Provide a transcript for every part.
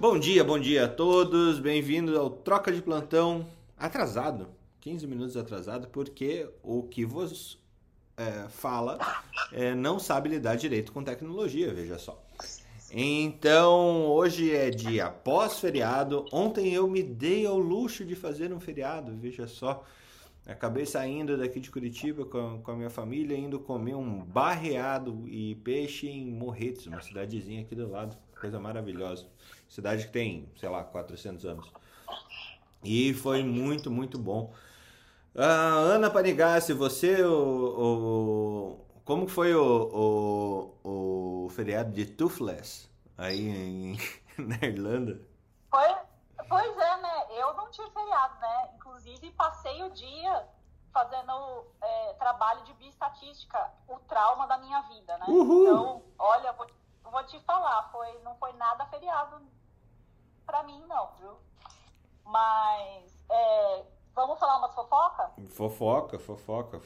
Bom dia, bom dia a todos, bem-vindos ao Troca de Plantão atrasado, 15 minutos atrasado, porque o que vos é, fala é, não sabe lidar direito com tecnologia, veja só. Então, hoje é dia pós-feriado. Ontem eu me dei ao luxo de fazer um feriado, veja só. Acabei saindo daqui de Curitiba com, com a minha família, indo comer um barreado e peixe em Morretes, uma cidadezinha aqui do lado. Coisa maravilhosa. Cidade que tem, sei lá, 400 anos. E foi muito, muito bom. Ah, Ana Panigassi, você, o, o, como foi o, o, o feriado de Toothless aí em, na Irlanda? Foi, pois é, né? Eu não tive feriado, né? Inclusive, passei o dia fazendo é, trabalho de bioestatística, o trauma da minha vida, né? Uhul. Então, olha, vou, vou te falar, foi, não foi nada feriado pra mim, não, viu? Mas, é, vamos falar umas fofoca? Fofoca, fofoca.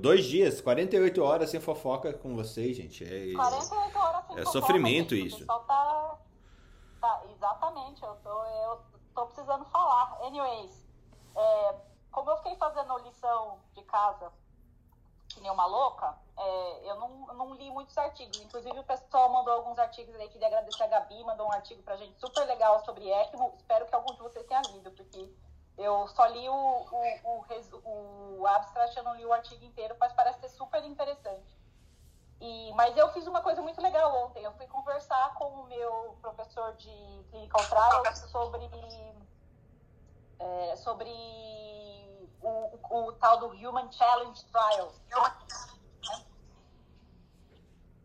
Dois dias, 48 horas sem fofoca com vocês, gente. É, 48 horas sem É fofoca, sofrimento gente, isso. O tá, tá- Exatamente, eu tô, eu tô precisando falar. Anyways, é, como eu fiquei fazendo lição de casa que nem uma louca, é, eu não, eu não li muitos artigos. Inclusive, o pessoal mandou alguns artigos aí, queria agradecer a Gabi, mandou um artigo pra gente super legal sobre ECMO. Espero que algum de vocês tenha lido, porque eu só li o, o, o, o abstract, eu não li o artigo inteiro, mas parece ser super interessante. E, mas eu fiz uma coisa muito legal ontem. Eu fui conversar com o meu professor de clinical trials sobre, é, sobre o, o, o tal do Human Challenge Trials.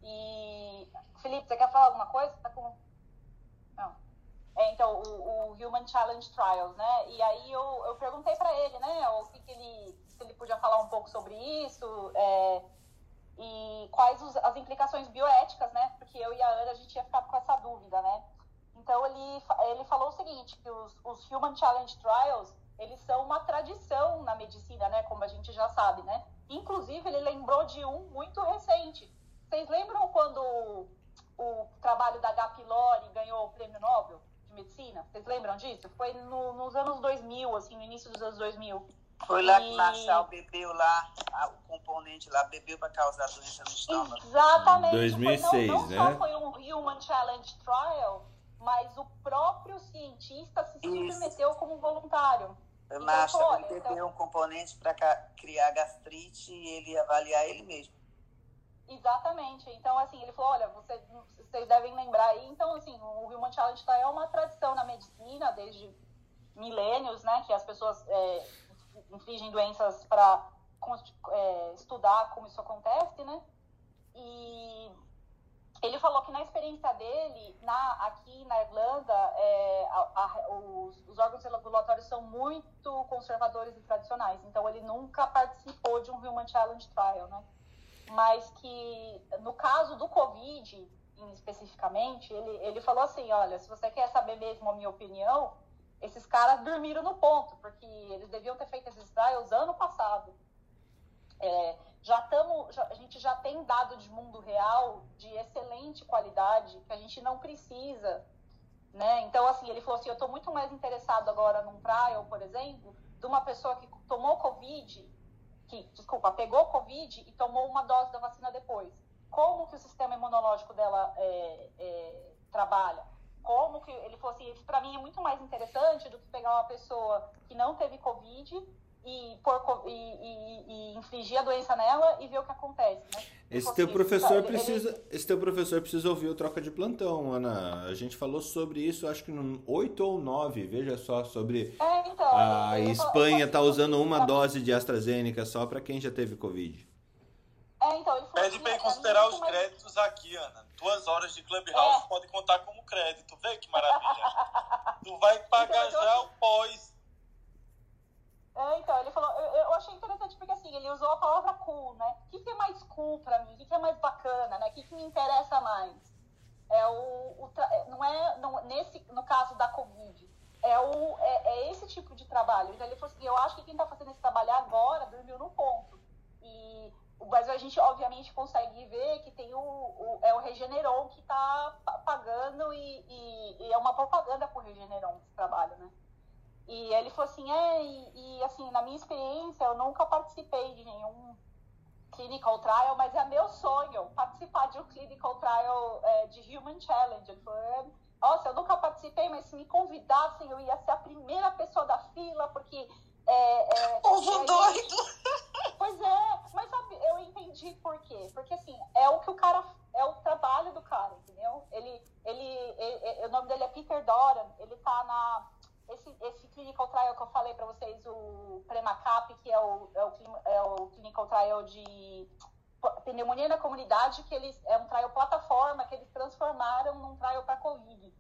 E Felipe, você quer falar alguma coisa? Tá com... Não. É, então, o, o Human Challenge Trials, né? E aí eu, eu perguntei para ele, né, o que, que ele, se ele podia falar um pouco sobre isso, é, e quais os- as implicações bioéticas, né? Porque eu e a Ana, a gente ia ficar com essa dúvida, né? Então, ele, ele falou o seguinte, que os, os Human Challenge Trials, eles são uma tradição na medicina, né? Como a gente já sabe, né? Inclusive, ele lembrou de um muito recente. Vocês lembram quando o, o trabalho da H. pylori ganhou o prêmio Nobel de Medicina? Vocês lembram disso? Foi no- nos anos 2000, assim, no início dos anos 2000. Foi lá que E- o Marshall bebeu lá, o componente lá, bebeu para causar doença no estômago. Exatamente. 2006, foi, não, não né? só foi um Human Challenge Trial, mas o próprio cientista se submeteu como voluntário. O Marshall olha, ele então- bebeu um componente para criar gastrite e ele ia avaliar ele mesmo. Exatamente. Então, assim, ele falou, olha, você- vocês devem lembrar aí. Então, assim, o Human Challenge Trial é uma tradição na medicina desde milênios, né? Que as pessoas é, infligem doenças para estudar como isso acontece, né? E ele falou que na experiência dele, na, aqui na Irlanda, é, a- a- os, os órgãos regulatórios são muito conservadores e tradicionais. Então, ele nunca participou de um Human Challenge Trial, né? Mas que, no caso do Covid, especificamente, ele, ele falou assim, olha, se você quer saber mesmo a minha opinião, esses caras dormiram no ponto, porque eles deviam ter feito esses trials ano passado. É, já tamo, a gente já tem dado de mundo real de excelente qualidade que a gente não precisa, né? Então, assim, ele falou assim, eu estou muito mais interessado agora num trial, por exemplo, de uma pessoa que tomou Covid, que, desculpa, pegou Covid e tomou uma dose da vacina depois. Como que o sistema imunológico dela é, é, trabalha? Como que ele falou assim, para mim é muito mais interessante do que pegar uma pessoa que não teve Covid e, e, e- e infligir a doença nela e ver o que acontece, né? Esse teu professor ele- precisa, esse teu professor precisa ouvir o troca de plantão, Ana. A gente falou sobre isso, acho que no 8 ou 9, veja só, sobre É, então, a Espanha ele- tá usando uma dose de AstraZeneca só para quem já teve Covid. É, então, ele falou Pede assim, pra é ele considerar os mais- créditos aqui, Ana. Duas horas de Clubhouse É. pode contar como crédito. Vê que maravilha. tu vai pagar Então, já tô- o pós. Ele usou a palavra cool, né? O que, que é mais cool pra mim? O que, que é mais bacana, né? O que, que me interessa mais? É o, o é, não é não, nesse no caso da Covid. É, o, é, é esse tipo de trabalho. Então ele falou assim, eu acho que quem está fazendo esse trabalho agora dormiu no ponto. E mas a gente obviamente consegue ver que tem o, o é o Regeneron que está pagando e, e, e é uma propaganda pro Regeneron esse trabalho, né? E ele falou assim, é, e, e, assim, na minha experiência, eu nunca participei de nenhum clinical trial, mas é meu sonho participar de um clinical trial é, de Human Challenge. Ele falou, é, nossa, eu nunca participei, mas se me convidassem, eu ia ser a primeira pessoa da fila, porque... É, é, Povo é, doido! Pois é, mas sabe, eu entendi por quê. Porque assim, é o que o cara. É o trabalho do cara, entendeu? Ele. ele, ele- o nome dele é Peter Doran, ele tá na. Esse, esse clinical trial que eu falei pra vocês, o Premacap, que é o, é o, é o clinical trial de pneumonia na comunidade, que eles é um trial plataforma que eles transformaram num trial para Covid.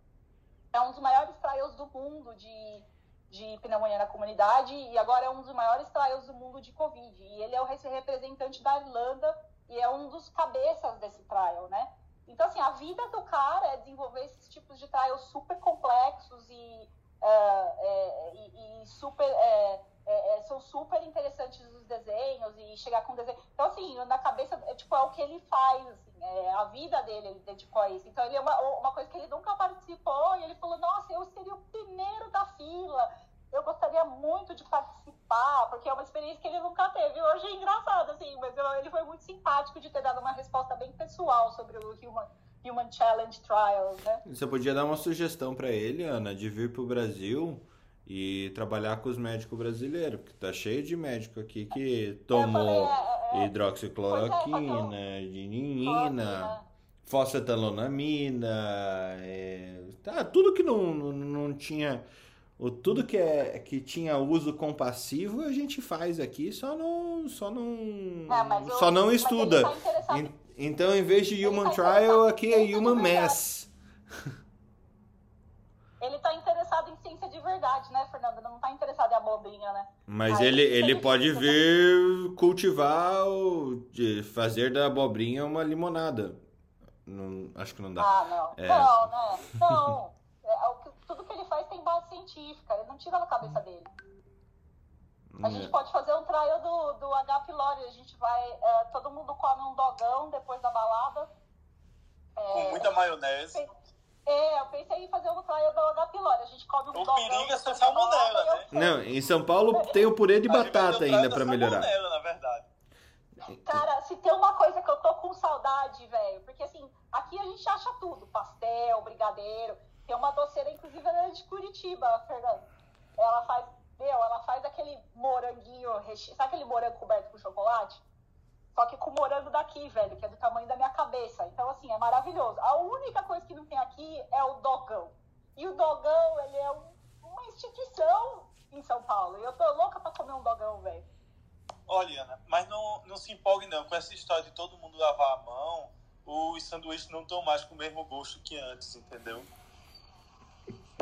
É um dos maiores trials do mundo de, de pneumonia na comunidade e agora é um dos maiores trials do mundo de Covid. E ele é o representante da Irlanda e é um dos cabeças desse trial, né? Então, assim, a vida do cara é desenvolver esses tipos de trials super complexos e, é, e, e super... é, é, são super interessantes os desenhos e chegar com desenho. Então, assim, na cabeça, é, tipo, é o que ele faz, assim, é a vida dele, ele dedicou a isso. Então, ele é uma, uma coisa que ele nunca participou e ele falou, nossa, eu seria o primeiro da fila. Eu gostaria muito de participar, porque é uma experiência que ele nunca teve. Hoje é engraçado, assim, mas eu- ele foi muito simpático de ter dado uma resposta bem pessoal sobre o Human, Human Challenge Trials, né? Você podia dar uma sugestão pra ele, Ana, de vir pro Brasil e trabalhar com os médicos brasileiros, porque tá cheio de médico aqui que tomou Eu falei, é, é, hidroxicloroquina, Pois dininina, fosfetanolamina, é, tá, tudo que não, não, não tinha, o, tudo que, é, que tinha uso compassivo a gente faz aqui, só não, só não, É, eu- só não estuda. tá Então, em vez de Human tá Trial, aqui é Human. Mass. Ele está interessado em ciência de verdade, né, Fernanda? Não está interessado em abobrinha, né? Mas Aí ele, ele pode vir cultivar, o, de fazer da abobrinha uma limonada. Não, acho que não dá. Ah, não. É. Não, né? Não. É, que- tudo que ele faz tem base científica. Ele não tira da cabeça dele. A gente pode fazer um trial do, do H. pylori. A gente vai... é, todo mundo come um dogão depois da balada. Com muita maionese. É, eu pensei em fazer um trial do H. pylori. A gente come um O dogão... perigo é ser salmonela, né? Não, em São Paulo tem o purê de batata o ainda da melhorar. salmonela, na verdade. Cara, se tem uma coisa que eu tô com saudade, velho, porque assim, aqui a gente acha tudo, pastel, brigadeiro. Tem uma doceira, inclusive, ela é de Curitiba, a Fernanda. Ela faz, meu, ela faz aquele moranguinho, sabe aquele morango coberto com chocolate? Só que com morango daqui, velho, que é do tamanho da minha cabeça. Então, assim, é maravilhoso. A única coisa que não tem aqui é o dogão. E o dogão, ele é um- uma instituição em São Paulo. E eu tô louca pra comer um dogão, velho. Olha, Ana, mas não, não se empolgue não. Com essa história de todo mundo lavar a mão, os sanduíches não estão mais com o mesmo gosto que antes, entendeu?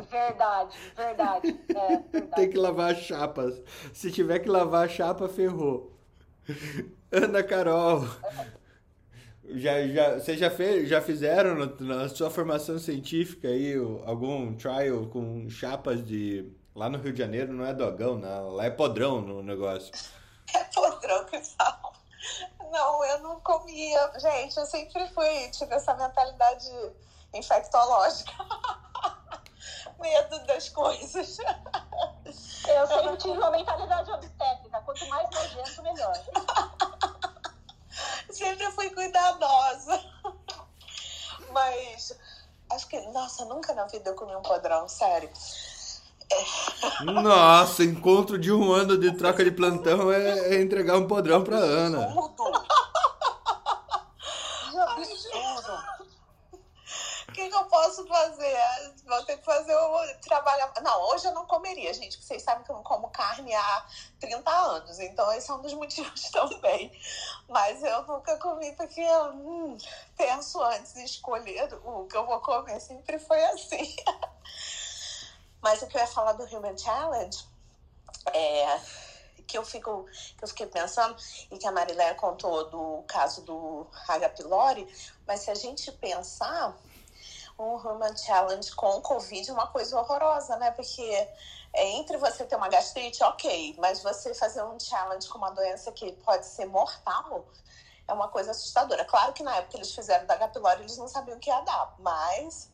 Verdade, verdade. É, verdade. Tem que lavar as chapas. Se tiver que lavar a chapa, ferrou. Ana Carol. Já, já, vocês já, fez, já fizeram na sua formação científica aí algum trial com chapas de. Lá no Rio de Janeiro não é dogão, não. Lá é podrão no negócio. É podrão que fala. Não, eu não comia. Gente, eu sempre fui, tive essa mentalidade infectológica. Medo das coisas. Eu sempre tive uma mentalidade obstétrica. Quanto mais nojento, melhor. Sempre fui cuidadosa. Mas acho que, nossa, nunca na vida eu comi um podrão, sério. Nossa, encontro de um ano de troca de plantão é, é entregar um podrão pra Ana. Absurdo. Que absurdo. O que, que eu posso fazer? Vou ter que fazer o trabalho. Não, hoje eu não comeria, gente, porque vocês sabem que eu não como carne há 30 anos, então esse é um dos motivos também. Mas eu nunca comi porque eu hum, penso antes de escolher o que eu vou comer, sempre foi assim. Mas o que eu ia falar do Human Challenge é que eu fico que eu fiquei pensando e que a Marilé contou do caso do H. pylori, mas se a gente pensar um Human Challenge com Covid é uma coisa horrorosa, né? Porque é, entre você ter uma gastrite, ok, mas você fazer um challenge com uma doença que pode ser mortal é uma coisa assustadora. Claro que na época eles fizeram da H. pylori, eles não sabiam o que ia dar, mas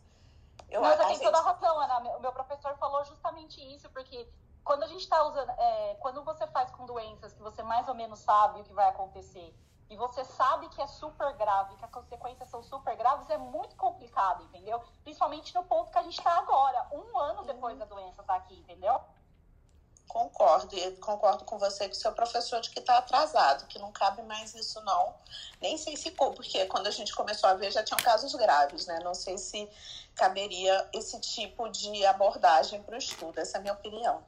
eu acho que toda a razão, Ana. O meu professor falou justamente isso, porque quando a gente está usando, é, quando você faz com doenças que você mais ou menos sabe o que vai acontecer e você sabe que é super grave, que as consequências são super graves, é muito complicado, entendeu? Principalmente no ponto que a gente está agora, um ano depois da doença estar tá aqui, entendeu? Concordo, e concordo com você que seu professor de que está atrasado, que não cabe mais isso não. Nem sei se porque quando a gente começou a ver já tinham casos graves, né? Não sei se caberia esse tipo de abordagem para o estudo, essa é a minha opinião.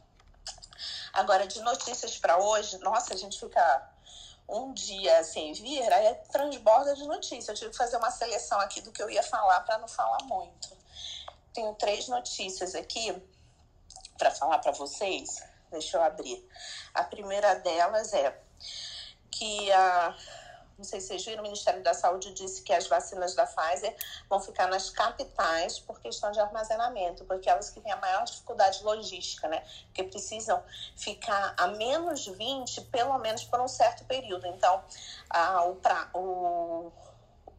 Agora, de notícias para hoje, nossa, a gente fica um dia sem vir, aí é transborda de notícias. Eu tive que fazer uma seleção aqui do que eu ia falar para não falar muito. Tenho três notícias aqui para falar para vocês. Deixa eu abrir. A primeira delas é que a não sei se vocês viram, o Ministério da Saúde disse que as vacinas da Pfizer vão ficar nas capitais por questão de armazenamento, porque elas que têm a maior dificuldade logística, né? Porque precisam ficar a menos 20, pelo menos por um certo período. Então, a, o, pra, o,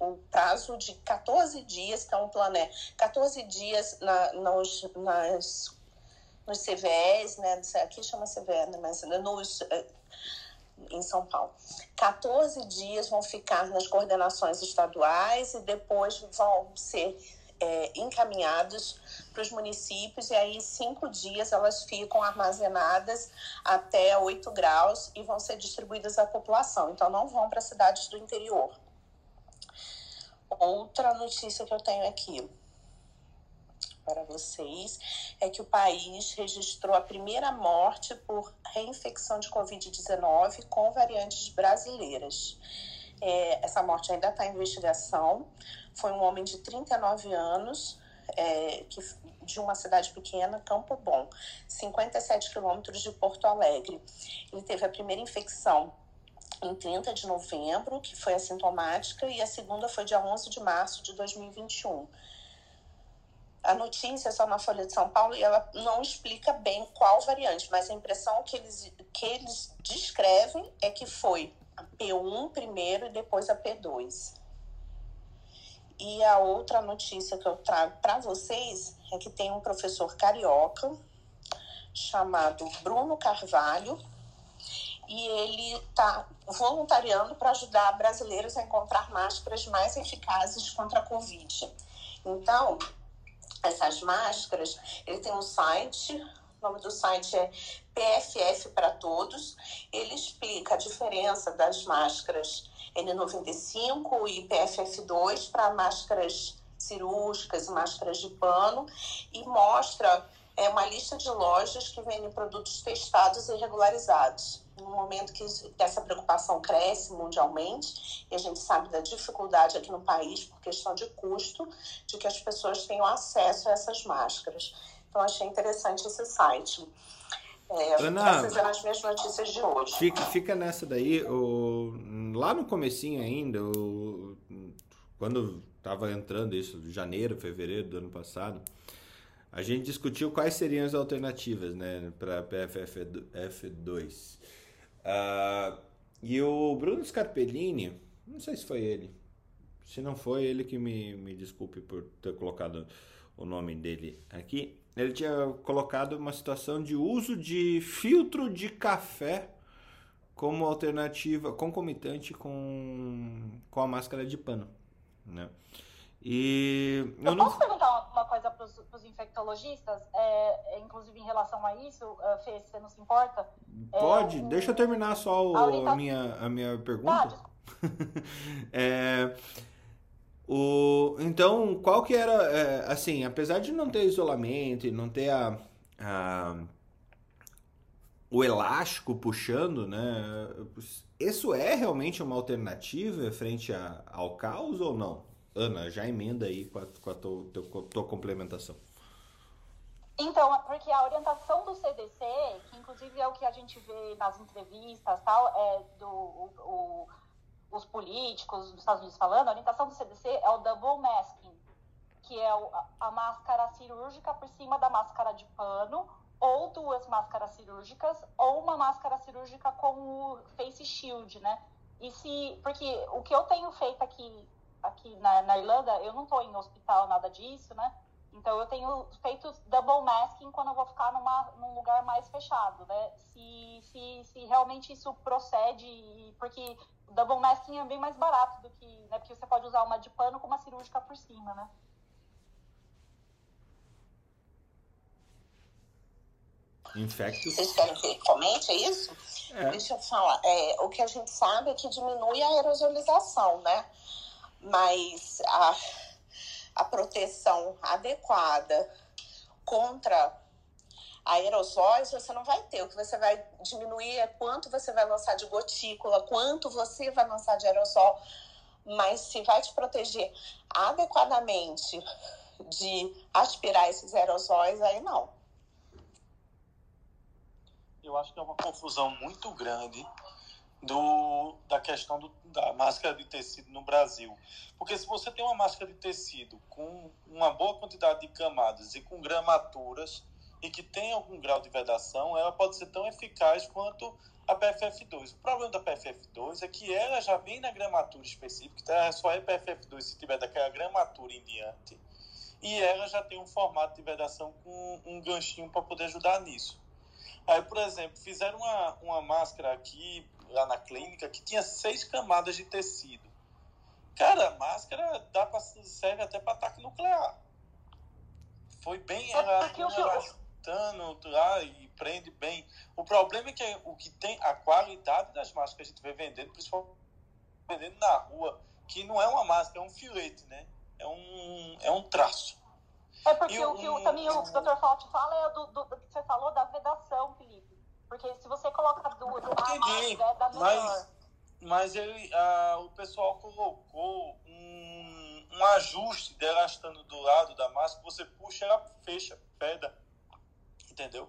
o prazo de 14 dias, então o plano é 14 dias na, nos, nas nos CVEs, né? Aqui chama CVE, né? mas nos, eh, em São Paulo. 14 dias vão ficar nas coordenações estaduais e depois vão ser é, encaminhados para os municípios e aí cinco dias elas ficam armazenadas até 8 graus e vão ser distribuídas à população. Então não vão para cidades do interior. Outra notícia que eu tenho aqui para vocês é que o país registrou a primeira morte por reinfecção de Covid-19 com variantes brasileiras. É, essa morte ainda está em investigação. Foi um homem de 39 anos, é, que, de uma cidade pequena, Campo Bom, 57 quilômetros de Porto Alegre. Ele teve a primeira infecção em 30 de novembro, que foi assintomática, e a segunda foi dia 11 de março de 2021 a notícia só na Folha de São Paulo e ela não explica bem qual variante, mas a impressão que eles, que eles descrevem é que foi a P1 primeiro e depois a P2. E a outra notícia que eu trago para vocês é que tem um professor carioca chamado Bruno Carvalho e ele está voluntariando para ajudar brasileiros a encontrar máscaras mais eficazes contra a Covid. Então, essas máscaras, ele tem um site, o nome do site é PFF para Todos. Ele explica a diferença das máscaras N95 e PFF2 para máscaras cirúrgicas e máscaras de pano e mostra é, uma lista de lojas que vendem produtos testados e regularizados no momento que essa preocupação cresce mundialmente, e a gente sabe da dificuldade aqui no país, por questão de custo, de que as pessoas tenham acesso a essas máscaras. Então, achei interessante esse site. É, Ana, essas eram as minhas notícias de hoje. Fica, fica nessa daí, o, lá no comecinho ainda, o, quando estava entrando isso, janeiro, fevereiro do ano passado, a gente discutiu quais seriam as alternativas né, para a PFF2. Uh, e o Bruno Scarpellini, não sei se foi ele. Se não foi, ele que me, me desculpe por ter colocado o nome dele aqui. Ele tinha colocado uma situação de uso de filtro de café como alternativa concomitante com, com a máscara de pano, né? E eu, eu não... posso perguntar uma coisa para os infectologistas, é, é, inclusive em relação a isso, uh, Fê, se você não se importa? É, Pode, é, deixa eu terminar só o, a, orientação... a, minha, a minha pergunta. Ah, é, o, então, qual que era, é, assim, apesar de não ter isolamento e não ter a, a o elástico puxando, né? Isso é realmente uma alternativa frente a, ao caos ou não? Ana, já emenda aí com a, com a tua, tua, complementação. Então, porque a orientação do CDC, que inclusive é o que a gente vê nas entrevistas, tal, é do o, o, os políticos dos Estados Unidos falando, a orientação do CDC é o double masking, que é o, a máscara cirúrgica por cima da máscara de pano, ou duas máscaras cirúrgicas, ou uma máscara cirúrgica com o face shield, né? E se, porque o que eu tenho feito aqui, aqui na, na Irlanda, eu não estou em hospital, nada disso, né? Então, eu tenho feito double masking quando eu vou ficar numa, num lugar mais fechado, né? Se, se, se realmente isso procede, porque double masking é bem mais barato do que, né? Porque você pode usar uma de pano com uma cirúrgica por cima, né? Infectos. Vocês querem que comente, é isso? É. Deixa eu falar. É, o que a gente sabe é que diminui a aerosolização, né? Mas a, a proteção adequada contra aerosóis você não vai ter. O que você vai diminuir é quanto você vai lançar de gotícula, quanto você vai lançar de aerosol. Mas se vai te proteger adequadamente de aspirar esses aerosóis, aí não. Eu acho que é uma confusão muito grande do, da questão do, da máscara de tecido no Brasil. Porque se você tem uma máscara de tecido com uma boa quantidade de camadas e com gramaturas e que tem algum grau de vedação, ela pode ser tão eficaz quanto a PFF2. O problema da PFF2 é que ela já vem na gramatura específica, então ela só é PFF2 se tiver daquela gramatura em diante. E ela já tem um formato de vedação com um ganchinho para poder ajudar nisso. Aí, por exemplo, fizeram uma, uma máscara aqui, lá na clínica, que tinha seis camadas de tecido. Cara, a máscara dá pra, serve até para ataque nuclear. Foi bem o eu- elastando lá e prende bem. O problema é que o que tem a qualidade das máscaras que a gente vê vendendo, principalmente vendendo na rua, que não é uma máscara, é um filete, né? É um, é um traço. É porque E o que o- o- também o Dr. Fauci fala é do, do, do que você falou da vedação, Felipe. Porque se você coloca duas, a Entendi, mais melhor. mas, mas ele, o pessoal colocou um, um ajuste de elastano do lado da máscara, você puxa, ela fecha, peda. Entendeu?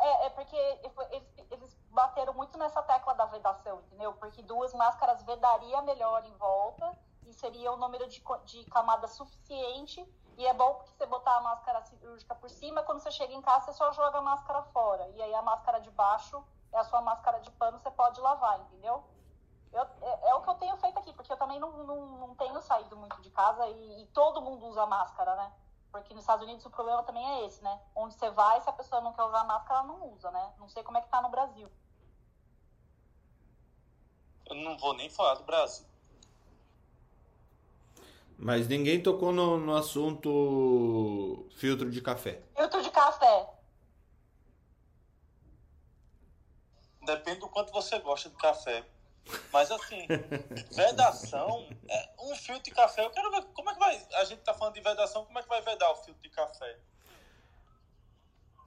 É, é porque eles, eles bateram muito nessa tecla da vedação, entendeu? Porque duas máscaras vedaria melhor em volta e seria o número de, de camadas suficiente. E é bom porque você botar a máscara cirúrgica por cima, quando você chega em casa, você só joga a máscara fora. E aí a máscara de baixo é a sua máscara de pano, você pode lavar, entendeu? Eu- é, é o que eu tenho feito aqui, porque eu também não, não, não tenho saído muito de casa e, e todo mundo usa máscara, né? Porque nos Estados Unidos o problema também é esse, né? Onde você vai, se a pessoa não quer usar máscara, ela não usa, né? Não sei como é que tá no Brasil. Eu não vou nem falar do Brasil. Mas ninguém tocou no, no assunto filtro de café. Filtro de café. Depende do quanto você gosta de café. Mas assim, vedação, é, um filtro de café, eu quero ver como é que vai. A gente tá falando de vedação, como é que vai vedar o filtro de café?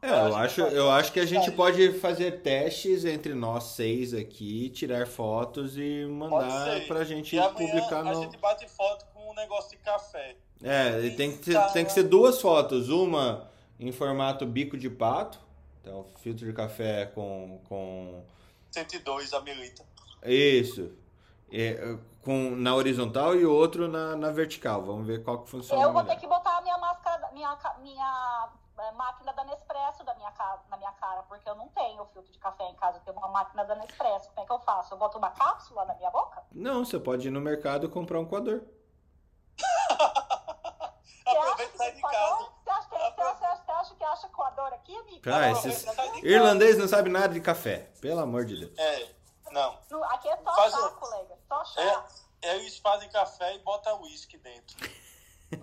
É, eu acho, eu acho que a gente pode fazer testes entre nós seis aqui, tirar fotos e mandar pra gente E publicar a no. gente bate foto com negócio de café. É, e tem que, ser, tem que ser duas fotos. Uma em formato bico de pato, então filtro de café com. com 102 a milita. isso. É, com, na horizontal e o outro na, na vertical. Vamos ver qual que funciona Eu vou melhor. ter que botar a minha máscara, minha, minha é, máquina da Nespresso da minha casa, na minha cara, porque eu não tenho filtro de café em casa, eu tenho uma máquina da Nespresso. Como é que eu faço? Eu boto uma cápsula na minha boca? Não, você pode ir no mercado e comprar um coador. Aproveita e sai de casa. Você acha, que- você acha, você acha que acha coador aqui, amigo? Cara, esses-. Irlandês não sabe nada de café, pelo amor de Deus. É, não. Aqui é só Faz chá, colega. Só chá. É, eles fazem café e botam uísque dentro.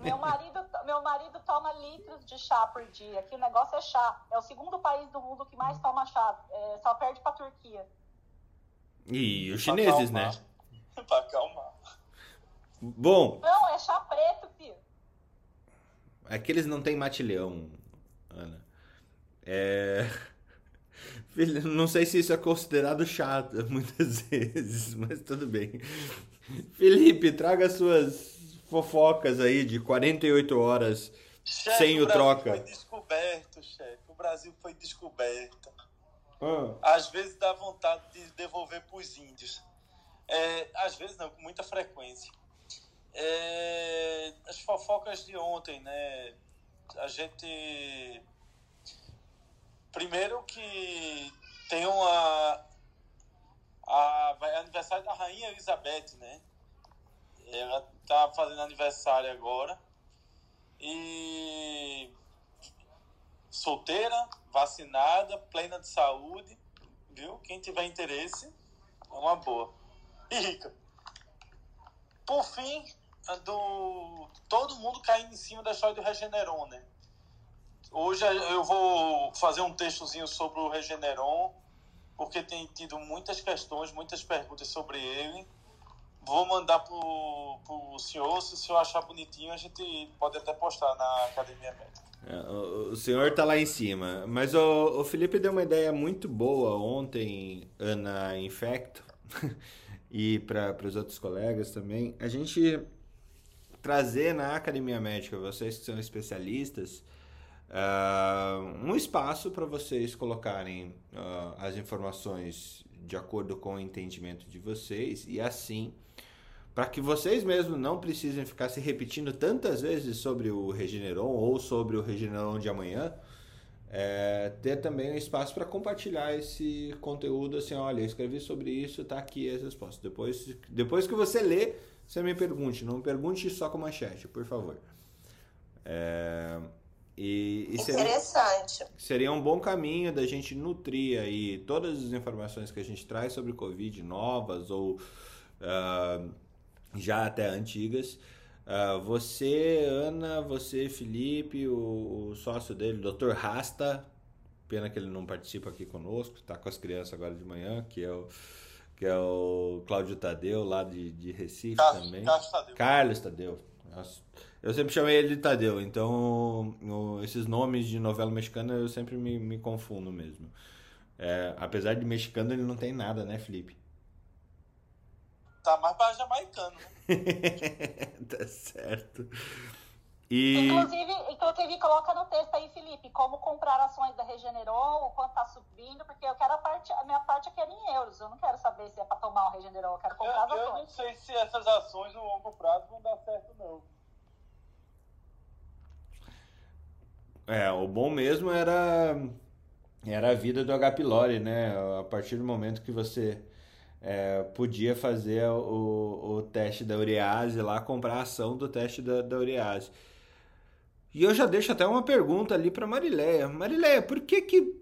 Meu marido, meu marido toma litros de chá por dia. Aqui o negócio é chá. É o segundo país do mundo que mais toma chá. É, só perde pra Turquia. E os chineses, Pra né? pra acalmar. Bom, Não, é chá preto, filho. é que eles não têm matilhão, Ana. É. Não sei se isso é considerado chato muitas vezes, mas tudo bem. Felipe, traga suas fofocas aí de 48 horas Chefe, Sem o Brasil troca. Foi descoberto, chefe. O Brasil foi descoberto. Ah, Às vezes dá vontade de devolver para os índios. É, às vezes não, com muita frequência. É, as fofocas de ontem, né? A gente. Primeiro que tem uma. A, vai aniversário da Rainha Elizabeth, né? Ela tá fazendo aniversário agora. E solteira, vacinada, plena de saúde, viu? Quem tiver interesse, é uma boa. E rica. Por fim, do todo mundo caindo em cima da história do Regeneron, né? Hoje eu vou fazer um textozinho sobre o Regeneron, porque tem tido muitas questões, muitas perguntas sobre ele. Vou mandar pro, pro senhor, se o senhor achar bonitinho, a gente pode até postar na Academia Médica. é, o, senhor tá lá em cima. Mas o, o Felipe deu uma ideia muito boa ontem, Ana Infecto, e para os outros colegas também. A gente trazer na Academia Médica, vocês que são especialistas, ah, um espaço para vocês colocarem ah, as informações de acordo com o entendimento de vocês e assim para que vocês mesmos não precisem ficar se repetindo tantas vezes sobre o Regeneron ou sobre o Regeneron de amanhã, é, ter também um espaço para compartilhar esse conteúdo assim, olha, eu escrevi sobre isso, tá aqui as respostas. Depois, depois que você lê, você me pergunte, não me pergunte só com manchete, por favor. É, e, e seria, Interessante. seria um bom caminho da gente nutrir aí todas as informações que a gente traz sobre Covid novas ou ah, já até antigas. Ah, você, Ana, você, Felipe, o, o sócio dele, Dr. Rasta, pena que ele não participa aqui conosco, está com as crianças agora de manhã, que é o, que é o Cláudio Tadeu, lá de, de Recife Carlos, também. Carlos Tadeu. Carlos Tadeu. Eu sempre chamei ele de Tadeu, então esses nomes de novela mexicana eu sempre me, me confundo mesmo. É, apesar de mexicano, ele não tem nada, né, Felipe? Tá mais para jamaicano, né? tá certo. E Inclusive, inclusive, coloca no texto aí, Felipe, como comprar ações da Regeneron, o quanto tá subindo, porque eu quero a parte, a minha parte aqui é em euros. Eu não quero saber se é para tomar o Regeneron, eu quero Eu, comprar as eu não ações. sei se essas ações no longo prazo vão dar certo, não. é, o bom mesmo era era a vida do H. pylori, né? A partir do momento que você é, podia fazer o, o teste da urease lá, comprar a ação do teste da, da urease. E eu já deixo até uma pergunta ali para Marileia. Marileia, por que que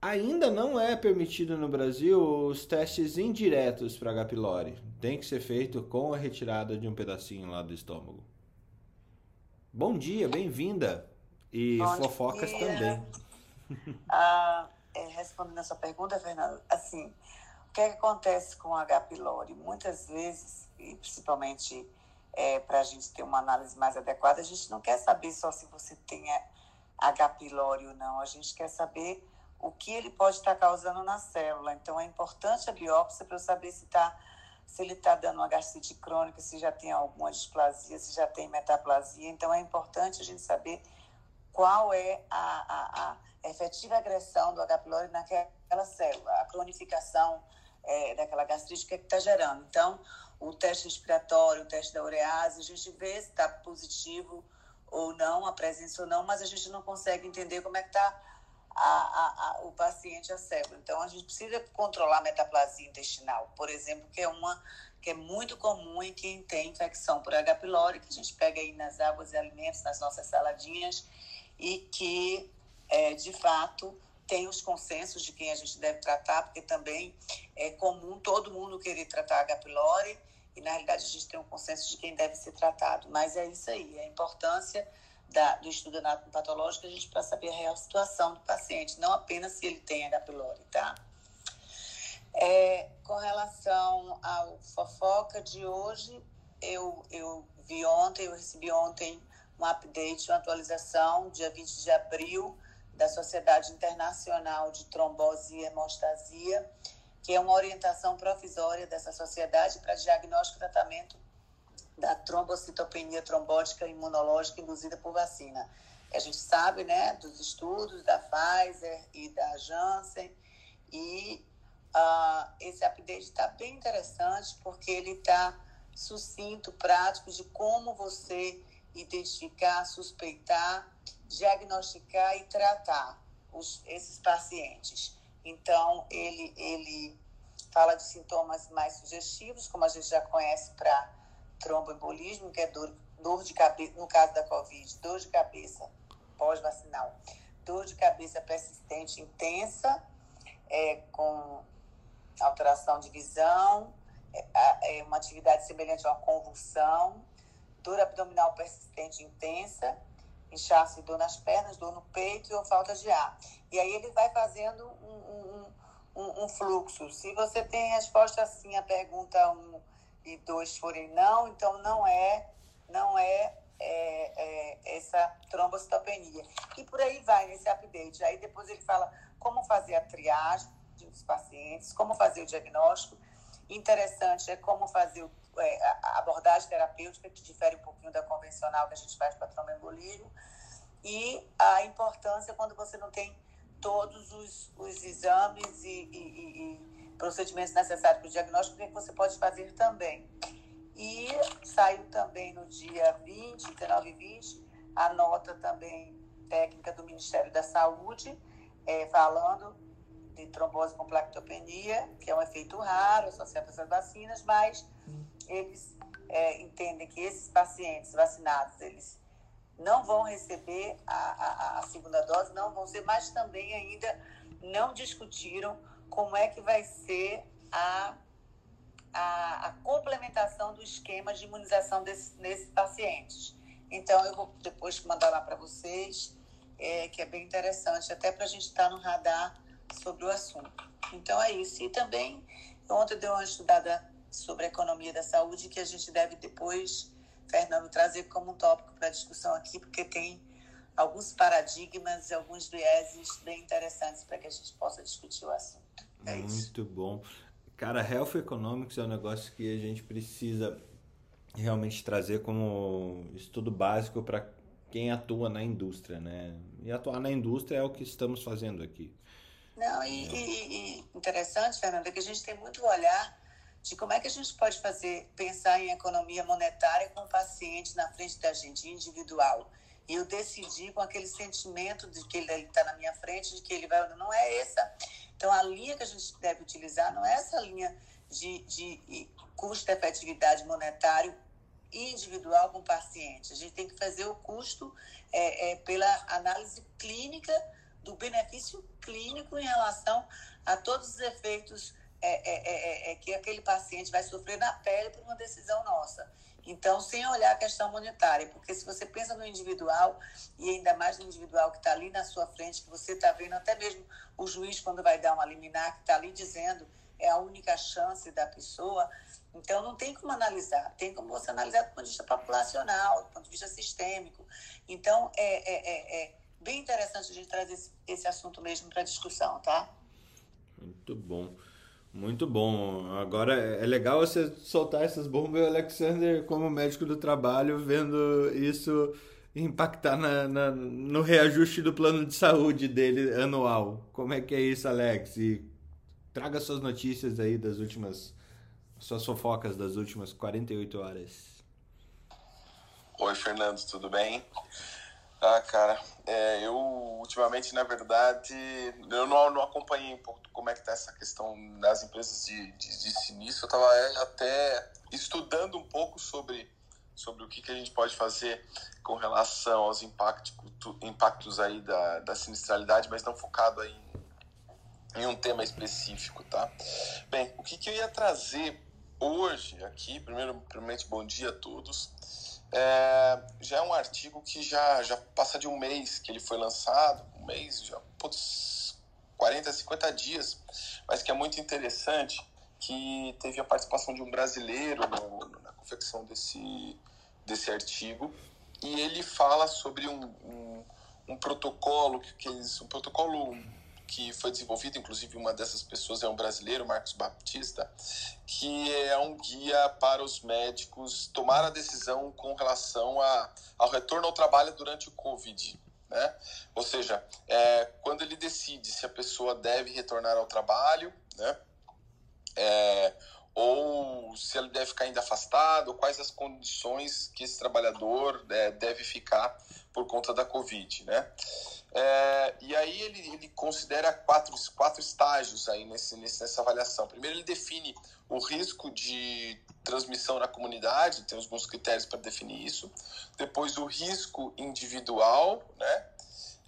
ainda não é permitido no Brasil os testes indiretos para H. pylori? Tem que ser feito com a retirada de um pedacinho lá do estômago. Bom dia, bem-vinda. E Bom fofocas dia. também. Ah, é, respondendo a sua pergunta, Fernando, assim, o que, é que acontece com H. pylori? Muitas vezes, e principalmente para a gente ter uma análise mais adequada, a gente não quer saber só se você tem H. pylori ou não, a gente quer saber o que ele pode estar causando na célula. Então, é importante a biópsia para eu saber se, tá, se ele está dando uma gastrite crônica, se já tem alguma displasia, se já tem metaplasia. Então, é importante a gente saber qual é a, a, a efetiva agressão do H. pylori naquela célula, a cronificação é, daquela gastrite que está gerando. Então, o teste respiratório, o teste da urease, a gente vê se está positivo ou não, a presença ou não, mas a gente não consegue entender como é que está o paciente, a célula. Então, a gente precisa controlar a metaplasia intestinal, por exemplo, que é uma que é muito comum em quem tem infecção por H. pylori, que a gente pega aí nas águas e alimentos, nas nossas saladinhas, e que, é, de fato, tem os consensos de quem a gente deve tratar, porque também é comum todo mundo querer tratar H. pylori, e na realidade a gente tem um consenso de quem deve ser tratado. Mas é isso aí, é a importância da, do estudo anatomopatológico a gente para saber a real situação do paciente, não apenas se ele tem H. pylori, tá? É, com relação ao fofoca de hoje, eu, eu vi ontem, eu recebi ontem um update, uma atualização, dia 20 de abril, da Sociedade Internacional de Trombose e Hemostasia, que é uma orientação provisória dessa sociedade para diagnóstico e tratamento da trombocitopenia trombótica imunológica induzida por vacina. a gente sabe, né, dos estudos da Pfizer e da Janssen, e uh, esse update está bem interessante porque ele está sucinto, prático de como você identificar, suspeitar, diagnosticar e tratar os, esses pacientes. Então, ele, ele fala de sintomas mais sugestivos, como a gente já conhece para tromboembolismo, que é dor, dor de cabeça, no caso da Covid, dor de cabeça pós-vacinal, dor de cabeça persistente intensa, é, com alteração de visão, é, é uma atividade semelhante a uma convulsão, dor abdominal persistente intensa, inchaço e dor nas pernas, dor no peito ou falta de ar. E aí ele vai fazendo um, um, um, um fluxo. Se você tem resposta sim a pergunta 1 um e 2 forem não, então não é, não é, é, é essa trombocitopenia. E por aí vai nesse update. Aí depois ele fala como fazer a triagem dos pacientes, como fazer o diagnóstico. Interessante é como fazer é, a abordagem terapêutica, que difere um pouquinho da convencional que a gente faz para tromboembolismo, e a importância quando você não tem todos os, os exames e, e, e procedimentos necessários para o diagnóstico, o que você pode fazer também. E saiu também no dia 20, 19 e 20, a nota também técnica do Ministério da Saúde, é, falando de trombose com plaquetopenia, que é um efeito raro associado essas vacinas, mas eles é, entendem que esses pacientes vacinados, eles não vão receber a, a, a, segunda dose, não vão ser, mas também ainda não discutiram como é que vai ser a, a, a complementação do esquema de imunização desse, desses pacientes. Então, eu vou depois mandar lá para vocês, é, que é bem interessante, até para a gente estar tá no radar sobre o assunto. Então, é isso. E também, ontem eu dei uma estudada sobre a economia da saúde, que a gente deve depois Fernando, trazer como um tópico para discussão aqui, porque tem alguns paradigmas e alguns vieses bem interessantes para que a gente possa discutir o assunto. É Muito isso. bom. Cara, Health Economics é um negócio que a gente precisa realmente trazer como estudo básico para quem atua na indústria, né? E atuar na indústria é o que estamos fazendo aqui. Não, e, e, e interessante, Fernanda, que a gente tem muito olhar de como é que a gente pode fazer, pensar em economia monetária com o paciente na frente da gente, individual. E eu decidi com aquele sentimento de que ele está na minha frente, de que ele vai. Não é essa. Então, a linha que a gente deve utilizar não é essa linha de, de custo-efetividade monetário individual com o paciente. A gente tem que fazer o custo é, é, pela análise clínica do benefício clínico em relação a todos os efeitos é é, é, é, é, que aquele paciente vai sofrer na pele por uma decisão nossa. Então, sem olhar a questão monetária, porque se você pensa no individual, e ainda mais no individual que está ali na sua frente, que você está vendo, até mesmo o juiz, quando vai dar uma liminar, que está ali dizendo é a única chance da pessoa, então não tem como analisar, tem como você analisar do ponto de vista populacional, do ponto de vista sistêmico. Então, é, é, é, é bem interessante a gente trazer esse, esse assunto mesmo para discussão, tá? Muito bom. Muito bom. Agora é legal você soltar essas bombas, Alexander, como médico do trabalho, vendo isso impactar na, na, no reajuste do plano de saúde dele anual. Como é que é isso, Alex? E traga suas notícias aí das últimas, suas fofocas das últimas 48 horas. Oi, Fernando, tudo bem? Ah, cara, é, eu ultimamente, na verdade, eu não, não acompanhei um pouco como é que tá essa questão das empresas de, de, de sinistro. Eu estava é, até estudando um pouco sobre, sobre o que, que a gente pode fazer com relação aos impactos, impactos aí da, da sinistralidade, mas não focado em, em um tema específico, tá? Bem, o que, que eu ia trazer hoje aqui, primeiro, primeiramente, bom dia a todos. É, já é um artigo que já, já passa de um mês que ele foi lançado, um mês, já, putz, 40, 50 dias, mas que é muito interessante, que teve a participação de um brasileiro no, na confecção desse, desse artigo, e ele fala sobre um, um, um protocolo, que, que eles, um protocolo que foi desenvolvido, inclusive uma dessas pessoas é um brasileiro, Marcos Baptista, que é um guia para os médicos tomar a decisão com relação a, ao retorno ao trabalho durante o Covid. né? Ou seja, é, quando ele decide se a pessoa deve retornar ao trabalho, né? É, ou se ele deve ficar ainda afastado, quais as condições que esse trabalhador é, deve ficar por conta da Covid, né? É, e aí ele, ele considera quatro, quatro estágios aí nesse, nessa avaliação. Primeiro ele define o risco de transmissão na comunidade, tem alguns critérios para definir isso. Depois o risco individual, né?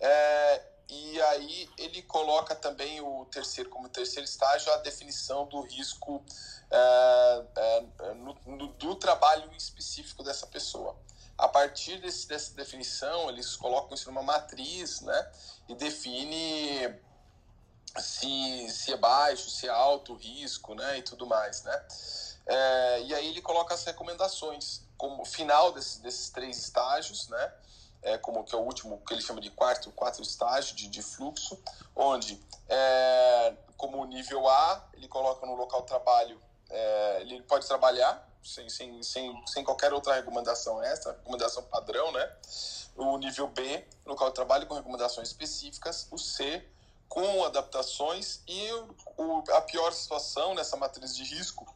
É, e aí ele coloca também o terceiro como terceiro estágio a definição do risco é, é, no, no, do trabalho específico dessa pessoa. A partir desse, dessa definição, eles colocam isso numa matriz, né? E define se, se é baixo, se é alto risco, né? E tudo mais, né? É, e aí ele coloca as recomendações como final desse, desses três estágios, né? É, como que é o último que ele chama de quarto, quatro estágio de, de fluxo, onde é, como nível A ele coloca no local de trabalho, é, ele pode trabalhar sem, sem, sem, sem qualquer outra recomendação extra, recomendação padrão, né? O nível B, local de trabalho com recomendações específicas, o C com adaptações e o, a pior situação nessa matriz de risco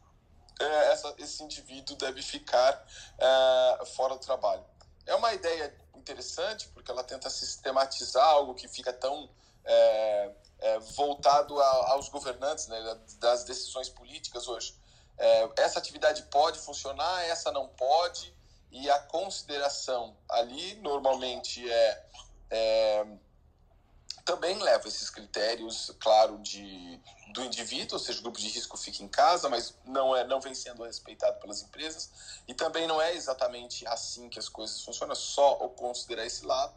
é, essa, esse indivíduo deve ficar é, fora do trabalho. É uma ideia interessante porque ela tenta sistematizar algo que fica tão é, é voltado a, aos governantes né, das decisões políticas hoje. É, essa atividade pode funcionar, essa não pode, e a consideração ali normalmente é, é também leva esses critérios, claro, de, do indivíduo, ou seja, o grupo de risco fica em casa, mas não, é, não vem sendo respeitado pelas empresas. E também não é exatamente assim que as coisas funcionam, só considerar esse lado.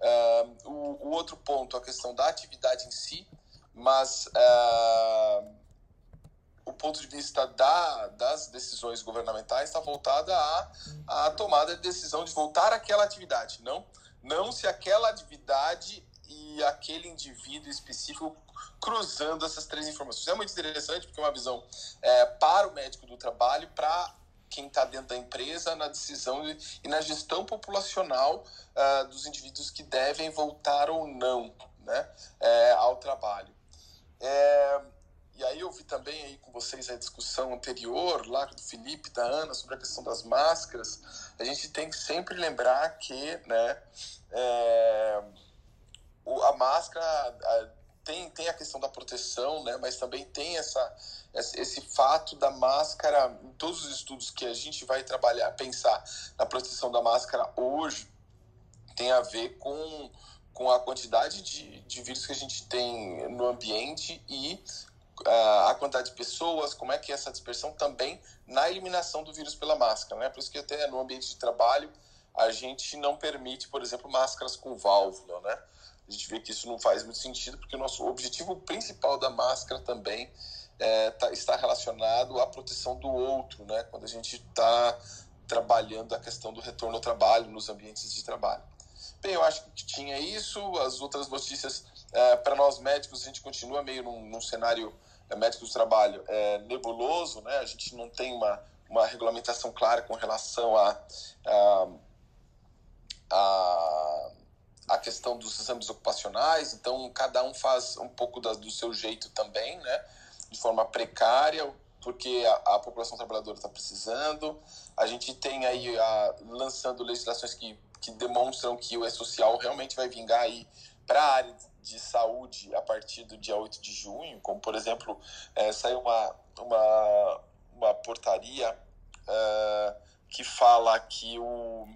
Uh, o, o, outro ponto, a questão da atividade em si, mas uh, o ponto de vista da, das decisões governamentais está voltada à, tomada de decisão de voltar àquela atividade, não, não se aquela atividade e aquele indivíduo específico cruzando essas três informações. É muito interessante porque é uma visão é, para o médico do trabalho, para quem está dentro da empresa, na decisão e na gestão populacional uh, dos indivíduos que devem voltar ou não né, é, ao trabalho. É, e aí eu vi também aí com vocês a discussão anterior, lá do Felipe, da Ana, sobre a questão das máscaras. A gente tem que sempre lembrar que, né, é, a máscara tem, tem a questão da proteção, né? Mas também tem essa, esse fato da máscara, em todos os estudos que a gente vai trabalhar, pensar na proteção da máscara hoje, tem a ver com, com a quantidade de, de vírus que a gente tem no ambiente e a quantidade de pessoas, como é que é essa dispersão também na eliminação do vírus pela máscara, né? Por isso que até no ambiente de trabalho a gente não permite, por exemplo, máscaras com válvula, né? a gente vê que isso não faz muito sentido, porque o nosso objetivo principal da máscara também é, tá, está relacionado à proteção do outro, né? Quando a gente está trabalhando a questão do retorno ao trabalho, nos ambientes de trabalho. Bem, eu acho que tinha isso. As outras notícias, é, para nós médicos, a gente continua meio num, num cenário é, médico do trabalho é, nebuloso, né? A gente não tem uma, uma regulamentação clara com relação a, a, a a questão dos exames ocupacionais, então cada um faz um pouco da, do seu jeito também, né? De forma precária, porque a, a população trabalhadora está precisando. A gente tem aí a, lançando legislações que, que demonstram que o E-Social realmente vai vingar aí para a área de saúde a partir do dia 8 de junho, como por exemplo, é, saiu uma, uma, uma portaria uh, que fala que o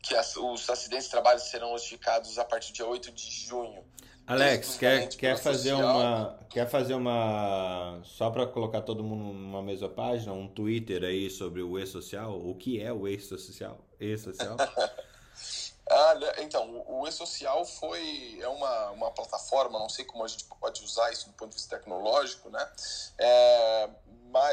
que as, os acidentes de trabalho serão notificados a partir do dia 8 de junho. Alex, quer, quer fazer uma quer fazer uma só para colocar todo mundo numa mesma página, um Twitter aí sobre o e-social, o que é o e-social? E-social? ah, então, o e-social foi é uma, uma plataforma, não sei como a gente pode usar isso do ponto de vista tecnológico, né? É,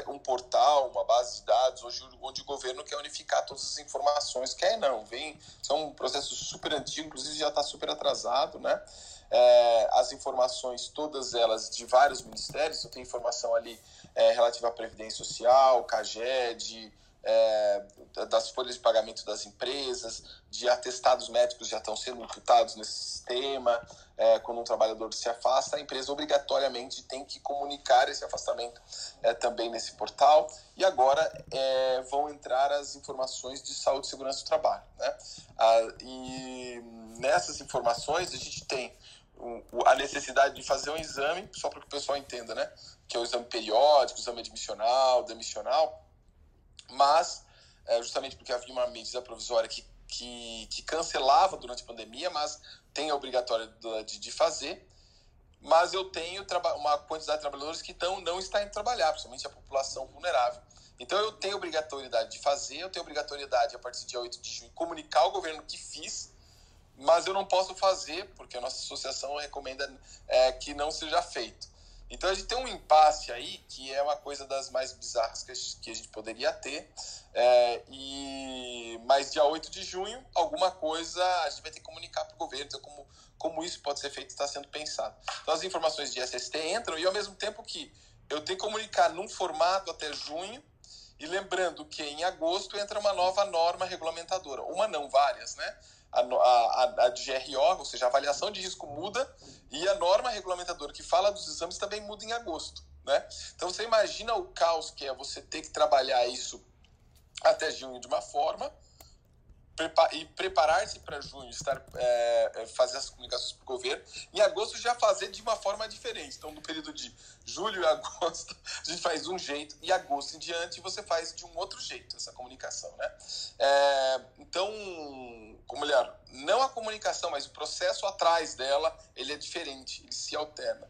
um portal, uma base de dados, hoje, onde o governo quer unificar todas as informações. Quer não, vem, são um processo super antigo, inclusive já está super atrasado, né? É, as informações, todas elas de vários ministérios, eu tenho informação ali é, relativa à Previdência Social, CAGED, é, das folhas de pagamento das empresas, de atestados médicos já estão sendo imputados nesse sistema. É, quando um trabalhador se afasta, a empresa obrigatoriamente tem que comunicar esse afastamento é, também nesse portal. E agora é, vão entrar as informações de saúde e segurança do trabalho. Né? Ah, e nessas informações a gente tem a necessidade de fazer um exame, só para que o pessoal entenda, né? Que é o exame periódico, exame admissional, demissional, mas é, justamente porque havia uma medida provisória que, que, que, cancelava durante a pandemia, mas tem a obrigatoriedade de fazer. Mas eu tenho uma quantidade de trabalhadores que tão, não está indo trabalhar, principalmente a população vulnerável. Então eu tenho obrigatoriedade de fazer, eu tenho obrigatoriedade a partir do dia 8 de junho comunicar ao governo que fiz, mas eu não posso fazer, porque a nossa associação recomenda é, que não seja feito. Então a gente tem um impasse aí que é uma coisa das mais bizarras que a gente, poderia ter. É, e Mas dia 8 de junho, alguma coisa a gente vai ter que comunicar para o governo então como, como isso pode ser feito está sendo pensado. Então as informações de SST entram e ao mesmo tempo que eu tenho que comunicar num formato até junho, e lembrando que em agosto entra uma nova norma regulamentadora, uma não, várias, né? A, a, a de GRO, ou seja, a avaliação de risco muda e a norma regulamentadora que fala dos exames também muda em agosto. Né? Então você imagina o caos que é você ter que trabalhar isso até junho de uma forma e preparar-se para junho, estar é, é, fazer as comunicações para o governo, em agosto já fazer de uma forma diferente. Então, no período de julho e agosto, a gente faz um jeito, e agosto em diante você faz de um outro jeito essa comunicação. Né? É, então, como melhor, não a comunicação, mas o processo atrás dela, ele é diferente, ele se alterna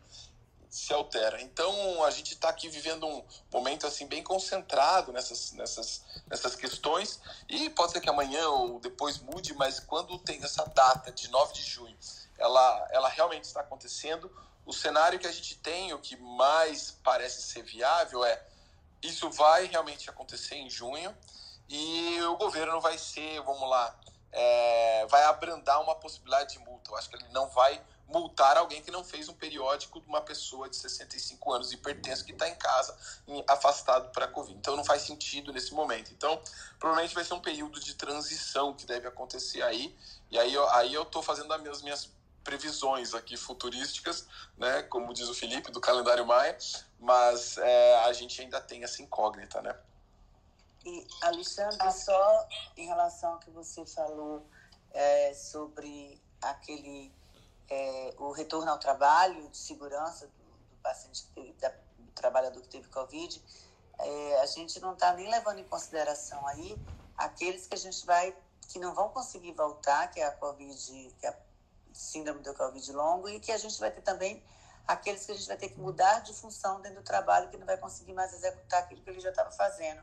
se altera. Então a gente está aqui vivendo um momento assim bem concentrado nessas, nessas, nessas questões e pode ser que amanhã ou depois mude, mas quando tem essa data de 9 de junho, ela, ela realmente está acontecendo. O cenário que a gente tem, o que mais parece ser viável é isso vai realmente acontecer em junho e o governo vai ser, vamos lá, é, vai abrandar uma possibilidade de multa. Eu acho que ele não vai multar alguém que não fez um periódico de uma pessoa de 65 anos pertence que está em casa afastado para a Covid. Então não faz sentido nesse momento. Então provavelmente vai ser um período de transição que deve acontecer aí. E aí, aí eu estou fazendo as minhas previsões aqui futurísticas, né, como diz o Felipe, do calendário Maia, mas é, a gente ainda tem essa incógnita, né? E, Alexandre, só em relação ao que você falou é, sobre aquele é, o retorno ao trabalho, de segurança do, do paciente, teve, da, do trabalhador que teve Covid, é, a gente não está nem levando em consideração aí aqueles que a gente vai, que não vão conseguir voltar, que é a Covid, que é a síndrome do Covid longo, e que a gente vai ter também aqueles que a gente vai ter que mudar de função dentro do trabalho, que não vai conseguir mais executar aquilo que ele já estava fazendo.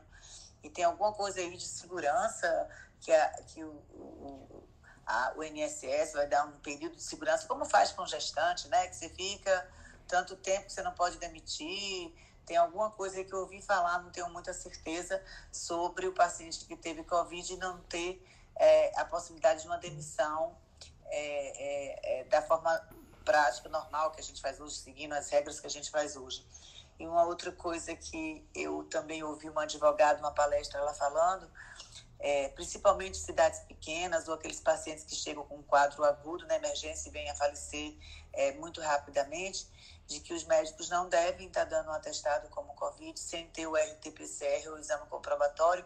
E tem alguma coisa aí de segurança que, a, que o, o, a, o INSS vai dar um período de segurança, como faz com gestante, né? Que você fica tanto tempo que você não pode demitir. Tem alguma coisa que eu ouvi falar, não tenho muita certeza, sobre o paciente que teve Covid e não ter é, a possibilidade de uma demissão é, é, é, da forma prática, normal que a gente faz hoje, seguindo as regras que a gente faz hoje. E uma outra coisa que eu também ouvi uma advogada, uma palestra, ela falando, é, principalmente cidades pequenas ou aqueles pacientes que chegam com um quadro agudo na emergência e vêm a falecer é, muito rapidamente, de que os médicos não devem estar dando um atestado como Covid sem ter o RT-PCR, o exame comprobatório,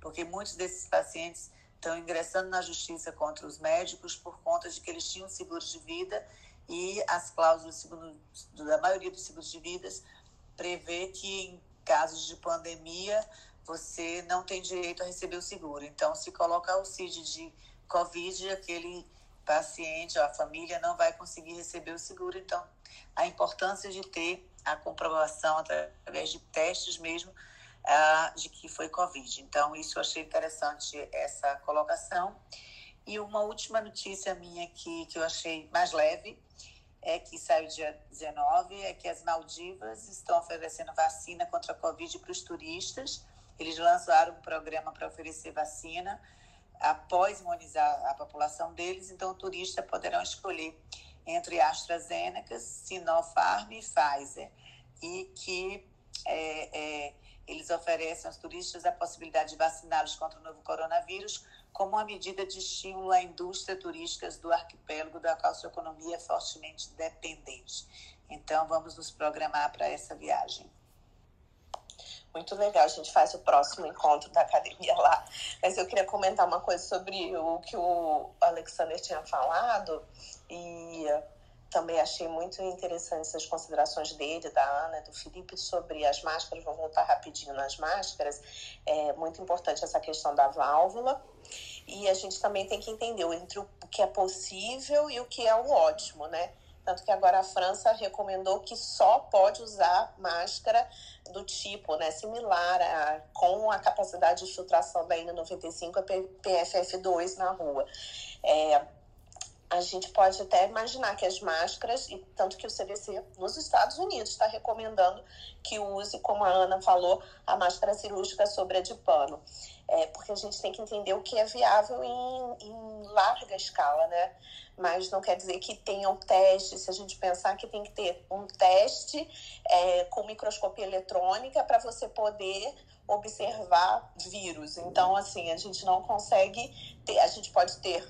porque muitos desses pacientes estão ingressando na justiça contra os médicos por conta de que eles tinham seguros de vida e as cláusulas segundo, da maioria dos seguros de vidas prevê que em casos de pandemia você não tem direito a receber o seguro. Então, se colocar o CID de Covid, aquele paciente ou a família não vai conseguir receber o seguro. Então, a importância de ter a comprovação através de testes mesmo uh, de que foi Covid. Então, isso eu achei interessante essa colocação. E uma última notícia minha aqui que eu achei mais leve é que saiu dia 19, é que as Maldivas estão oferecendo vacina contra a Covid para os turistas eles lançaram um programa para oferecer vacina após imunizar a população deles, então o turista poderão escolher entre AstraZeneca, Sinopharm e Pfizer, e que é, é, Eles oferecem aos turistas a possibilidade de vaciná-los contra o novo coronavírus como uma medida de estímulo à indústria turística do arquipélago, da qual sua economia é fortemente dependente. Então, vamos nos programar para essa viagem. Muito legal, a gente faz o próximo encontro da academia lá. Mas eu queria comentar uma coisa sobre o que o Alexander tinha falado e também achei muito interessante essas considerações dele, da Ana, do Felipe, sobre as máscaras. Vou voltar rapidinho nas máscaras. É muito importante essa questão da válvula. E a gente também tem que entender entre o que é possível e o que é o ótimo, né? Tanto que agora a França recomendou que só pode usar máscara do tipo, né, similar a, com a capacidade de filtração da N95 e PFF2 na rua. É, a gente pode até imaginar que as máscaras, e tanto que o CDC nos Estados Unidos está recomendando que use, como a Ana falou, a máscara cirúrgica sobre a de pano. É, porque a gente tem que entender o que é viável em, em larga escala, né? mas não quer dizer que tenham testes. Se a gente pensar que tem que ter um teste é, com microscopia eletrônica para você poder observar vírus. Então, assim, a gente não consegue ter, a gente pode ter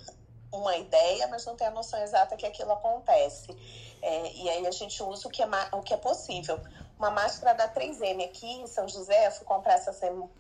uma ideia, mas não tem a noção exata que aquilo acontece. É, e aí a gente usa o que é, o que é possível uma máscara da 3M aqui em São José. Eu fui comprar essa